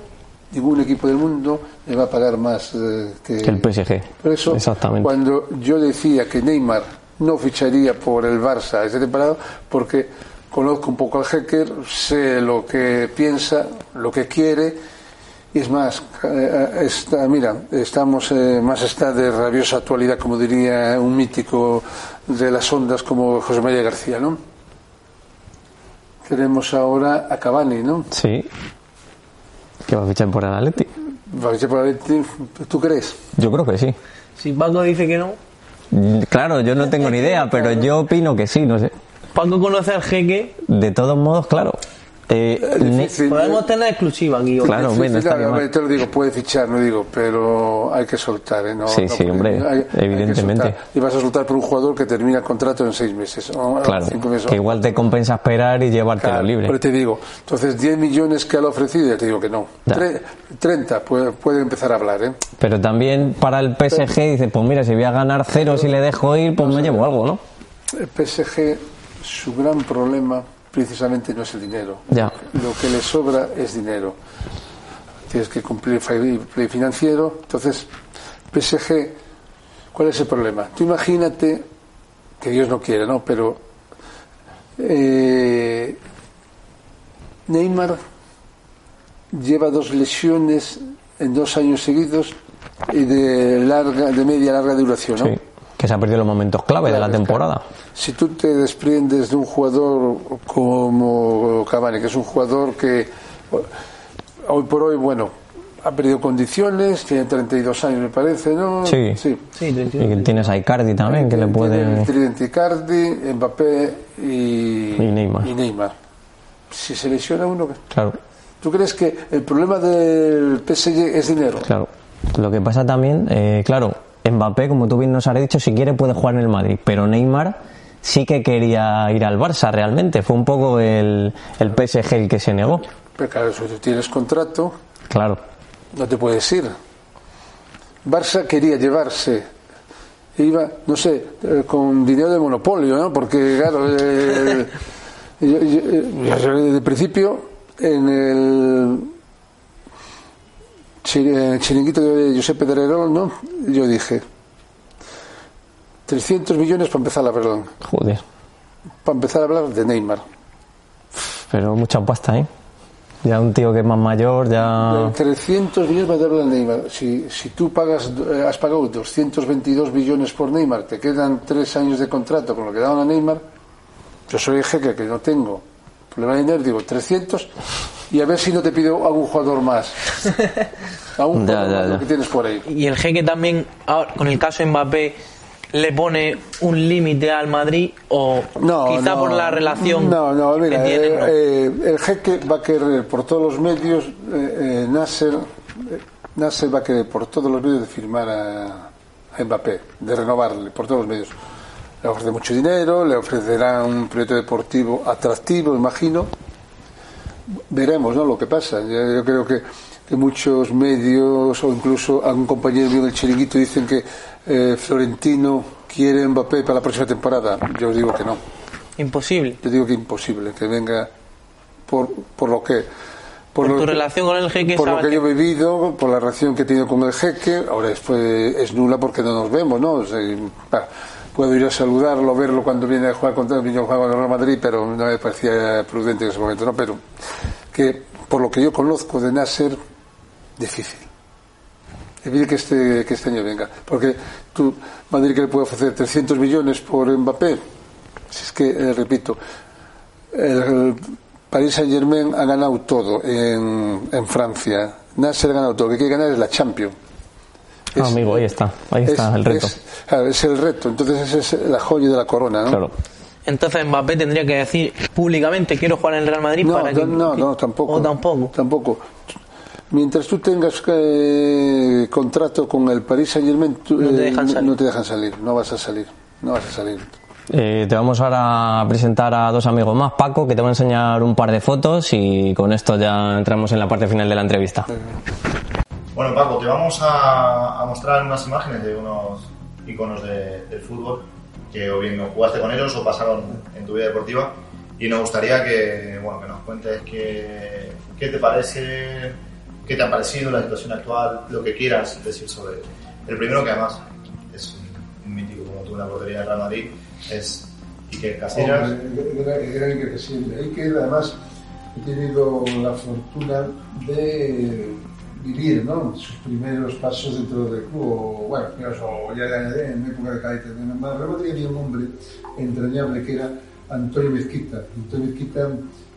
ningún equipo del mundo le va a pagar más eh, que, Que el PSG. Por eso, Exactamente. cuando yo decía que Neymar no ficharía por el Barça esta temporada, porque conozco un poco al hacker, sé lo que piensa, lo que quiere, y es más, eh, está, mira, estamos eh, más está de rabiosa actualidad, como diría un mítico de las ondas como José María García, ¿no? Tenemos ahora a Cavani, ¿no? Sí. Que va a fichar por el Atleti. Va a fichar por el Atleti, ¿Tú crees? Yo creo que sí. Si Paco dice que no, Claro, yo no tengo ni idea, pero yo opino que sí, no sé. Paco conoce al jeque, De todos modos, claro. Eh, ne- difícil. podemos tener exclusiva aquí hoy. Claro, bueno, estaría claro, hombre, te lo digo, puede fichar, no digo, pero hay que soltar, ¿eh? No, Sí, no sí, hombre, que evidentemente. soltar. y vas a soltar por un jugador que termina el contrato en seis meses. o Claro, cinco meses. que igual te compensa esperar y llevártelo Claro, libre. Pero te digo, entonces 10 millones que ha ofrecido, ya te digo que no. Tre- 30 puede, puede empezar a hablar, ¿eh? Pero también para el PSG dice, pues mira, si voy a ganar cero si le dejo ir, pues me llevo algo, ¿no? El PSG, su gran problema precisamente no es el dinero. Ya. Lo que le sobra es dinero. Tienes que cumplir el play financiero. Entonces, PSG, ¿cuál es el problema? Tú imagínate que Dios no quiere, ¿no? Pero eh, Neymar lleva dos lesiones en dos años seguidos y de larga, de media larga duración, ¿no? Sí, que se ha perdido los momentos clave de la Claro, temporada. Si tú te desprendes de un jugador como Cavani, que es un jugador que hoy por hoy, bueno, ha perdido condiciones, tiene 32 años me parece, ¿no? Sí. sí. Sí. Y tienes a Icardi también, que le puede... tridente Icardi, Mbappé y, Y Neymar. y Neymar. Si se lesiona uno, Claro, ¿tú crees que el problema del PSG es dinero? claro. Lo que pasa también, eh, claro, Mbappé, como tú bien nos has dicho, si quiere puede jugar en el Madrid, pero Neymar sí que quería ir al Barça realmente. Fue un poco el, el PSG el que se negó. Pero claro, si tú tienes contrato, Claro, no te puedes ir. Barça quería llevarse, iba, no sé, eh, con dinero de monopolio, ¿no? Porque, claro, eh, yo, yo- yo desde el principio, en el chiringuito de Josep Pedrerol, ¿no? Yo dije, 300 millones para empezar a hablar, joder. para empezar a hablar de Neymar. Pero mucha pasta, ¿eh? Ya un tío que es más mayor, ya... 300 millones para hablar de Neymar. Si, si tú pagas, eh, has pagado 222 millones por Neymar, te quedan tres años de contrato con lo que daban a Neymar, yo soy el jeque que no tengo problema de dinero, digo 300 y a ver si no te pido algún jugador más. A un Ya, jugador ya, más, ya. lo que tienes por ahí. Y el jeque también, ahora, con el caso de Mbappé, le pone un límite al Madrid o No, quizá no. por la relación No, no, mira, que tienen. eh, ¿no? eh, el jeque va a querer por todos los medios, eh, eh, Nasser, eh, Nasser va a querer por todos los medios de firmar a, a Mbappé, de renovarle por todos los medios. Le ofrece mucho dinero, le ofrecerá un proyecto deportivo atractivo, imagino. Veremos, ¿no? Lo que pasa. Yo, yo creo que, que muchos medios o incluso algún compañero mío del chiringuito dicen que eh, Florentino quiere Mbappé para la próxima temporada. Yo digo que no. Imposible. Yo digo que imposible que venga por, por lo que Por lo tu relación con el jeque, por lo que que- yo he vivido, por la relación que he tenido con el jeque, ahora después es nula porque no nos vemos, ¿no? O sea, puedo ir a saludarlo, verlo cuando viene a jugar contra el Real Madrid, pero no me parecía prudente en ese momento, ¿no? Pero que por lo que yo conozco de Nasser, difícil. Difícil que este, que este año venga. Porque tú, Madrid que le puede ofrecer 300 millones por Mbappé, si es que, eh, repito, el Paris Saint Germain ha ganado todo en, en Francia. Nasser ha ganado todo. Lo que quiere ganar es la Champions. Ah, amigo, ahí está, ahí está es- el reto. Es, claro, es el reto. Entonces ese es la joya de la corona, ¿no? Claro. Entonces Mbappé tendría que decir públicamente quiero jugar en el Real Madrid No, para no, que... no, no, tampoco. O tampoco. Tampoco. Mientras tú tengas eh, contrato con el Paris Saint Germain, No te dejan salir. no te dejan salir. No vas a salir. No vas a salir. Eh, te vamos ahora a presentar a dos amigos más, Paco, que te va a enseñar un par de fotos y con esto ya entramos en la parte final de la entrevista. Bueno, Paco, te vamos a, mostrar unas imágenes de unos iconos de- del fútbol que o bien jugaste con ellos o pasaron en tu vida deportiva y nos gustaría que, bueno, que nos cuentes qué, te parece, qué te ha parecido la situación actual, lo que quieras decir sobre el primero que además es un mítico como tú en la portería de Real Madrid, es Iker Casillas. Iker Casillas. Iker, además, he tenido la fortuna de vivir ¿no? sus primeros pasos dentro del club, o, bueno, ya en época de cadete. En Madrid había un hombre entrañable que era Antonio Mezquita. Antonio Mezquita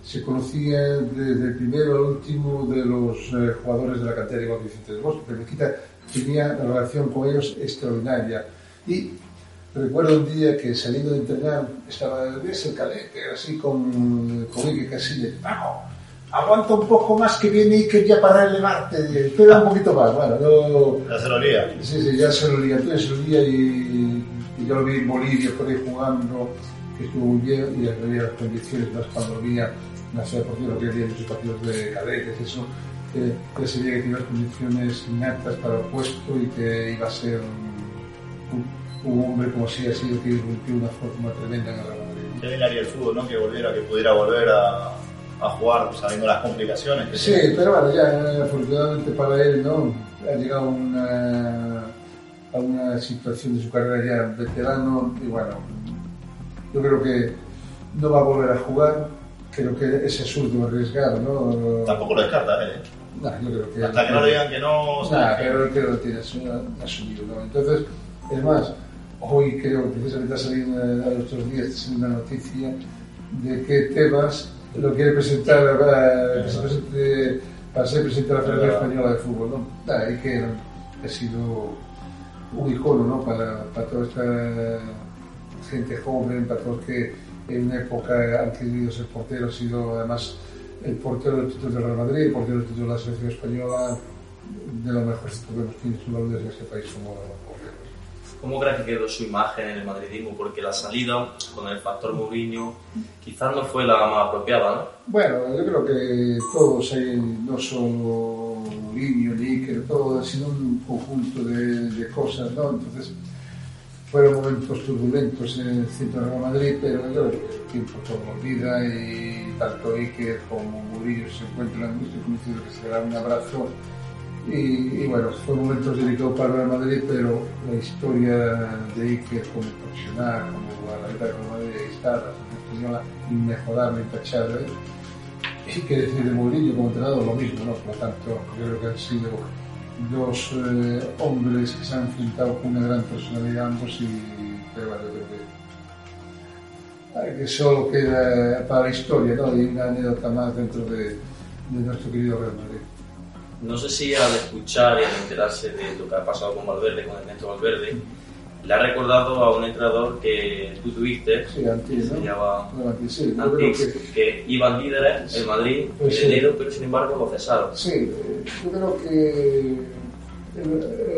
se conocía desde el primero al último de los eh, jugadores de la cantera de Vicente del Bosque. Pero Mezquita tenía una relación con ellos extraordinaria. Y Recuerdo un día que saliendo de entrenar estaba el calete así con, con Iker Casillas. Paco, aguanta un poco más que viene Iker ya para relevarte. Espera un poquito más. Bueno, yo, Ya se lo lía. sí, sí, ya se lo lía, entonces se lo lía y, y yo lo vi en Bolivia por ahí jugando, que estuvo muy bien y ya veía las condiciones cuando había una ciudad deportiva, lo que había muchos partidos de cadetes, eso, que, que se veía que tenía las condiciones innatas para el puesto y que iba a ser un, un- hombre como si ha sido que de una forma tremenda en el Real Madrid. Qué bien haría el fútbol, ¿no? Que volviera, que pudiera volver a, a jugar sabiendo las complicaciones que Sí, tiene. pero bueno, ya afortunadamente para él, ¿no? Ha llegado a una, a una situación de su carrera ya veterano y bueno, Yo creo que no va a volver a jugar, creo que es absurdo arriesgar, ¿no? Tampoco lo descarta, ¿eh? No, yo creo que... Hasta que no le digan que no... Nah, pero creo que lo tienes asumido, ¿no? Entonces, es más, hoy creo que precisamente ha salido a los otros días una noticia de que Tebas lo quiere presentar que se presente, para ser presidente de la Federación Española de Fútbol, ¿no? Nah, y que ha sido un icono, ¿no? Para, para toda esta gente joven, para todos que en una época han querido ser portero, ha sido además el portero del título del Real Madrid, el portero del título de la selección española, de lo mejor que hemos tenido en este país como. ¿Cómo crees que quedó su imagen en el madridismo? Porque la salida con el factor Mourinho quizás no fue la más apropiada, ¿no? Bueno, yo creo que todos, hay, no solo Mourinho, Iker, todo ha sido un conjunto de, de cosas, ¿no? Entonces, fueron momentos turbulentos en el centro de Madrid, pero yo creo que el tiempo todo olvida y tanto Iker como Murillo se encuentran, estoy convencido que se dará un abrazo. Y, bueno, fue momentos delicados para Real Madrid, pero la historia de Iker como profesional, como la vida de Real Madrid está, la selección española, inmejorable, intachable. Y que decir de Murillo como entrenador, lo mismo, ¿no? Por lo tanto, creo que han sido dos eh, hombres que se han enfrentado con una gran personalidad ambos y pero bueno, yo creo que, que solo queda para la historia ¿no? y una anécdota más dentro de, de nuestro querido Real Madrid. No sé si al escuchar y al enterarse de lo que ha pasado con Valverde, con el Ernesto Valverde, le ha recordado a un entrenador que tú tuviste, sí, Antis, que se llama sí, creo que... que- iban líderes en Madrid Pues en sí. enero, pero sin embargo lo cesaron. Sí, eh, yo creo que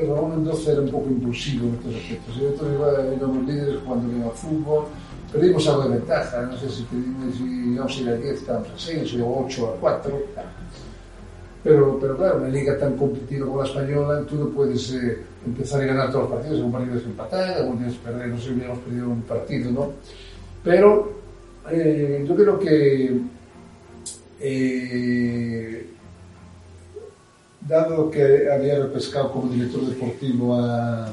Ramón Mendoza era un poco impulsivo en estos aspectos. Nosotros iba- éramos líderes jugando bien al fútbol, perdimos algo de ventaja, no sé si perdimos, si íbamos a ir a 10, estábamos a 6 o 8 a 4. Pero, pero claro, una liga tan competitiva como la española, tú no puedes eh, empezar a ganar todos los partidos, algún partido es empatar, algún día es perder, no sé si hubiéramos perdido un partido, ¿no? Pero eh, yo creo que eh, dado que había repescado como director deportivo a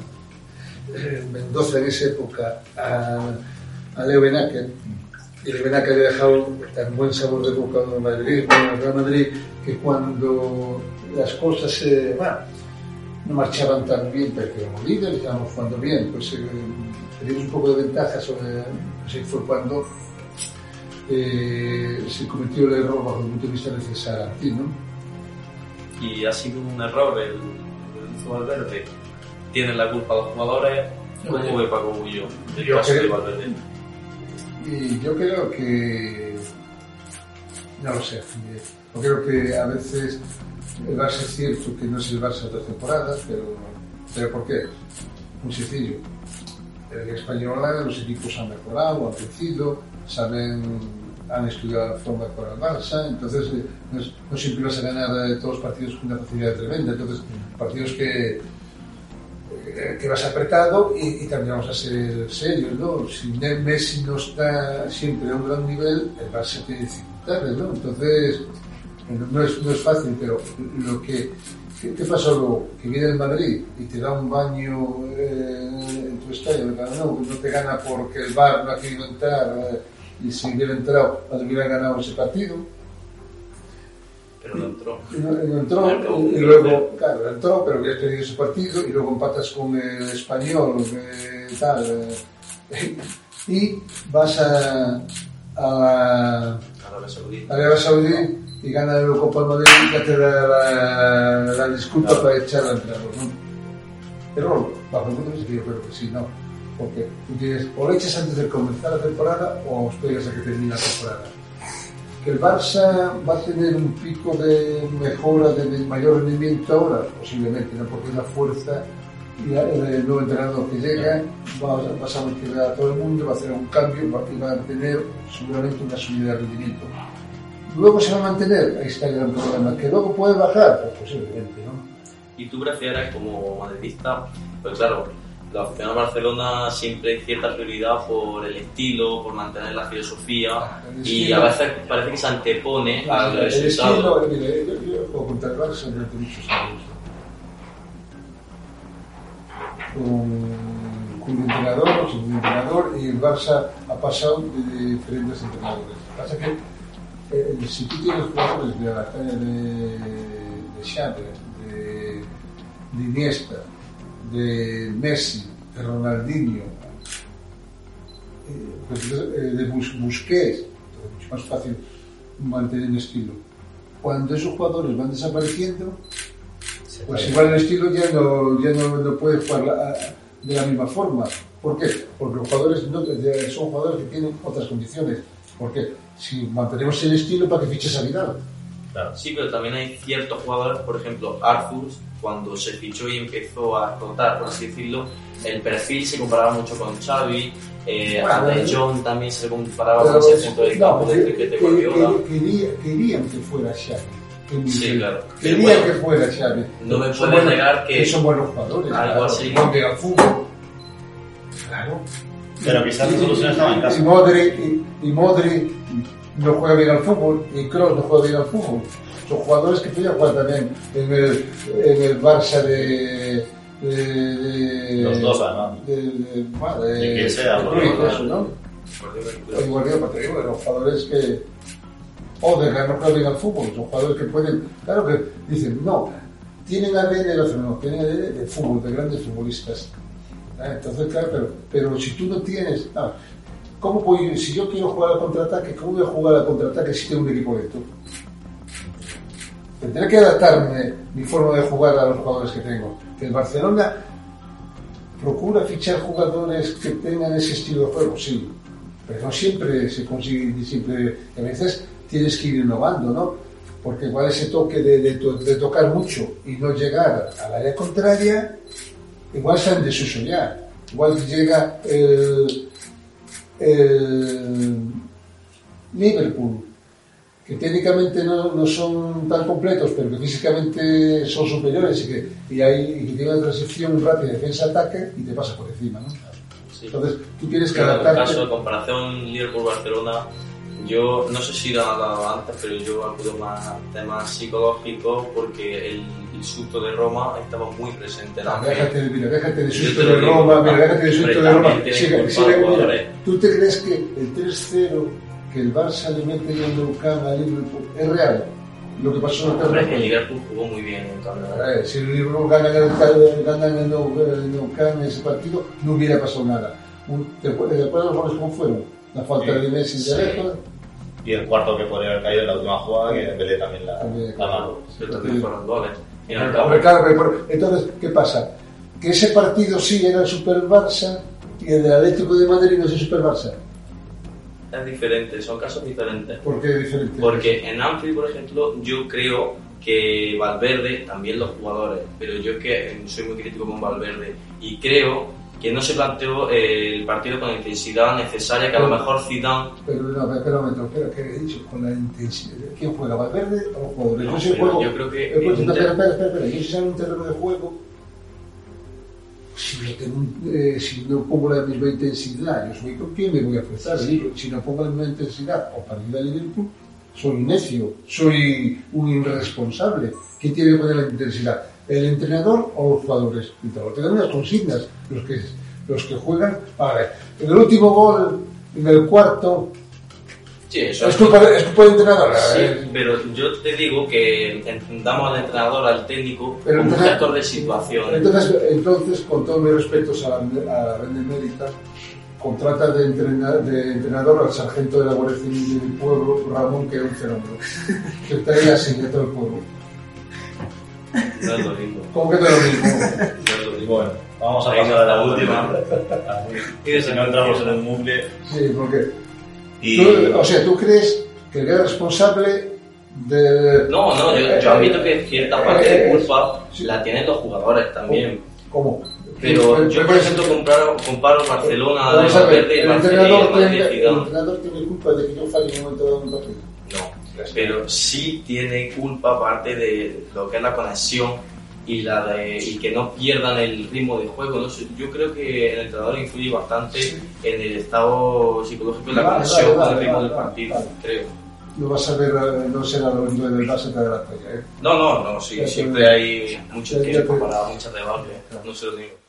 eh, Mendoza en esa época, a, Leo Benaque, y Leo Benaque había dejado tan buen sabor de boca en el Madrid, en el Real Madrid, que cuando las cosas bueno, no marchaban tan bien, pero que éramos líderes, estábamos jugando bien, pues eh, teníamos un poco de ventaja sobre, así fue cuando eh, se cometió el error bajo el punto de vista de César Antí, ¿no? Y ha sido un error el, el Valverde. Tienen la culpa los jugadores. ¿Cómo ve Paco Bullo el Yo caso de creo- Valverde? Y yo creo que, no lo sé, yo creo que a veces el Barça es cierto que no es el Barça de otras temporadas, pero, pero ¿por qué? Muy sencillo. El español, los equipos han mejorado, han crecido, saben han estudiado la forma con el Barça, entonces eh, no, siempre vas a ganar eh, todos los partidos con una facilidad tremenda, entonces partidos que, que vas apretado y, también vamos a ser serios, ¿no? Si Messi no está siempre a un gran nivel, el Barça tiene dificultades, ¿no? Entonces, no, no es, no es fácil, pero lo que... ¿Qué, pasó luego? Que viene el Madrid y te da un baño eh, en tu estadio, no, no, no te gana porque el VAR no ha querido entrar eh, y si hubiera entrado, cuando hubiera ganado ese partido, Pero no entró. no, entró, y, y luego, claro, entró, pero había perdido ese partido, y luego empatas con el español, eh, tal, eh, y vas a, a la Arabia Saudí. Arabia Saudí y gana la Eurocopa al Madrid y ya te da la, la disculpa para echar al entrenador, ¿no? Error, bajo el punto de vista, yo creo que sí, no. Porque tú tienes, o lo echas antes de comenzar la temporada o esperas a que termine la temporada. Que el Barça va a tener un pico de mejora, de, mayor rendimiento ahora, posiblemente, ¿no? Porque la fuerza y el nuevo entrenador que llega va, a- vas a motivar a todo el mundo, va a hacer un cambio va- y va a tener seguramente una subida de rendimiento. Luego se va a mantener, ahí está el gran problema, que luego puede bajar, pues posiblemente, ¿no? Y tú prefieres, como madridista, pues claro, la a Barcelona siempre hay cierta prioridad por el estilo, por mantener la filosofía, El y estilo- a veces parece que se antepone al el resultado. estilo, mire, yo, puedo contar el muchos años. Con, con un entrenador, sin un entrenador, y el Barça ha pasado de diferentes entrenadores. Lo que pasa es que eh, si tú tienes jugadores de la talla de, de Xavi, de, de Iniesta, de Messi, de Ronaldinho, eh, pues, eh, de Bus- Busquets, es mucho más fácil mantener el estilo. Cuando esos jugadores van desapareciendo, pues igual el estilo ya no, ya no, no puede jugar la- de la misma forma. ¿Por qué? Porque los jugadores no, son jugadores que tienen otras condiciones. Porque si mantenemos el estilo, ¿para que fiches a Vidal? Claro. Sí, pero también hay ciertos jugadores, por ejemplo, Arthur, cuando se fichó y empezó a explotar, por así decirlo, el perfil se comparaba mucho con Xavi, eh, Bueno. Jong también se comparaba con ese centro de no, campo de que- que- Guardiola. que- quería- querían que fuera Xavi. que Sí, claro. Querían bueno, que fuera Xavi. no me puedes negar que- son buenos jugadores. Algo claro, así. que al fútbol. Claro. Pero quizás la solución estaba en Y casa. Modric, y, y Modric no juega bien al fútbol, y Kroos no juega bien al fútbol. Son jugadores que podían jugar también en el, en el Barça de... de, de- Los dos, además. De, de, bueno, de- De quien sea, de eso, ¿no? Guardiola, El Guardiola, te digo, de los jugadores que... Odegaard no juega bien al fútbol, son jugadores que pueden... Claro que dicen, no, tienen ADN de los no, tienen ADN de fútbol, de grandes futbolistas. Ah, Entonces, claro, pero, pero si tú no tienes... ¿Cómo voy, si yo quiero jugar al contraataque, ¿cómo voy a jugar al contraataque si tengo un equipo lento? Tendré que adaptarme mi forma de jugar a los jugadores que tengo. El Barcelona procura fichar jugadores que tengan ese estilo de juego, sí, pero no siempre se consigue, siempre, a veces tienes que ir innovando, ¿no? Porque igual ese toque de, de de tocar mucho y no llegar al área contraria, igual está en desuso ya. Igual llega el, el Liverpool, que técnicamente no, no son tan completos, pero que físicamente son superiores y que, y hay, y que tiene una transición rápida defensa-ataque y te pasa por encima, ¿no? Sí. Entonces, tú tienes que Pero en el adaptarte. caso de comparación Liverpool-Barcelona, yo no sé si lo han hablado antes, pero yo acudo más a temas psicológicos porque el, susto de Roma estaba muy presente en la Ah, Déjate, mira, déjate de te de Roma, mira, déjate de susto Hombre, de Roma. Sigue, sigue. ¿Tú te crees que el 3-0 que el Barça le mete en el Camp a Liverpool es real? Lo que pasó en el Hombre, campo. el Liverpool jugó muy bien en cambio. Eh, si el Liverpool gana en el, gana en el el Camp en ese partido, no hubiera pasado nada. ¿Te acuerdas te acuerdas los goles cómo fueron? La falta Sí. de Messi de Sí. Alejo. Y el cuarto que podría haber caído en la última jugada, que Dembélé también la, También, la marcó. Pero también fueron goles. Y en el claro, entonces, ¿qué pasa? Que ese partido sí era el Super Barça y el del Atlético de Madrid no es el Super Barça. es diferente, son casos diferentes. ¿Por qué diferente? Porque en Anfield, por ejemplo, yo creo que Valverde, también los jugadores, pero yo que soy muy crítico con Valverde y creo que no se planteó eh, el partido con la intensidad necesaria que a lo mejor Zidane Pero no, espera un momento, espera, ¿qué he dicho? Con la intensidad. ¿Quién juega? ¿Valverde o los jugadores? No, yo creo que espera, espera, espera, espera. Yo sale un terreno de juego. Si, no tengo un- eh, si no pongo la misma intensidad, yo soy con quién me voy a enfrentar. Digo, Si no pongo la misma intensidad o para ir a Liverpool, soy necio, soy un irresponsable. ¿Quién tiene que poner la intensidad? ¿El entrenador o los jugadores? Que tener unas consignas. Los que, los que juegan. A ver, en el último gol, en el cuarto, Sí, eso es culpa, de- es culpa del entrenador. Sí, eh. pero yo te digo que entendamos al entrenador, al técnico, Pero como un entonces- gestor de situación. Entonces, entonces, con todos mis respetos a la, a la Benemérita, contrata de, entrena- de entrenador al sargento de la Guardia Civil del pueblo, Ramón, que es un fenómeno. Que está ahí así de todo el pueblo. No es lo mismo. ¿Cómo que no es lo mismo? No es lo mismo. Bueno, vamos a pasar a la última. Y si no entramos en un bucle. Sí, porque. Y o sea, ¿tú crees que gran responsable de. No, no, yo, yo admito que cierta parte de culpa Sí. la tienen los jugadores también. ¿Cómo? Pero yo, por el- ejemplo, comparo, comparo Barcelona de Valverde y el Barcelona de el entrenador tiene culpa de que yo falle en un momento en un partido. No, pero sí tiene culpa parte de lo que es la conexión y la de y que no pierdan el ritmo de juego. No sé, yo creo que el entrenador influye bastante en el estado psicológico y la Vale, conexión vale, vale, ritmo vale, del partido, creo. No vas a ver, eh, no será lo del Barça que de la talla, ¿eh? No, no, no, sí, siempre hay mucho ya- ya tiempo te- para muchas debates, no se lo digo.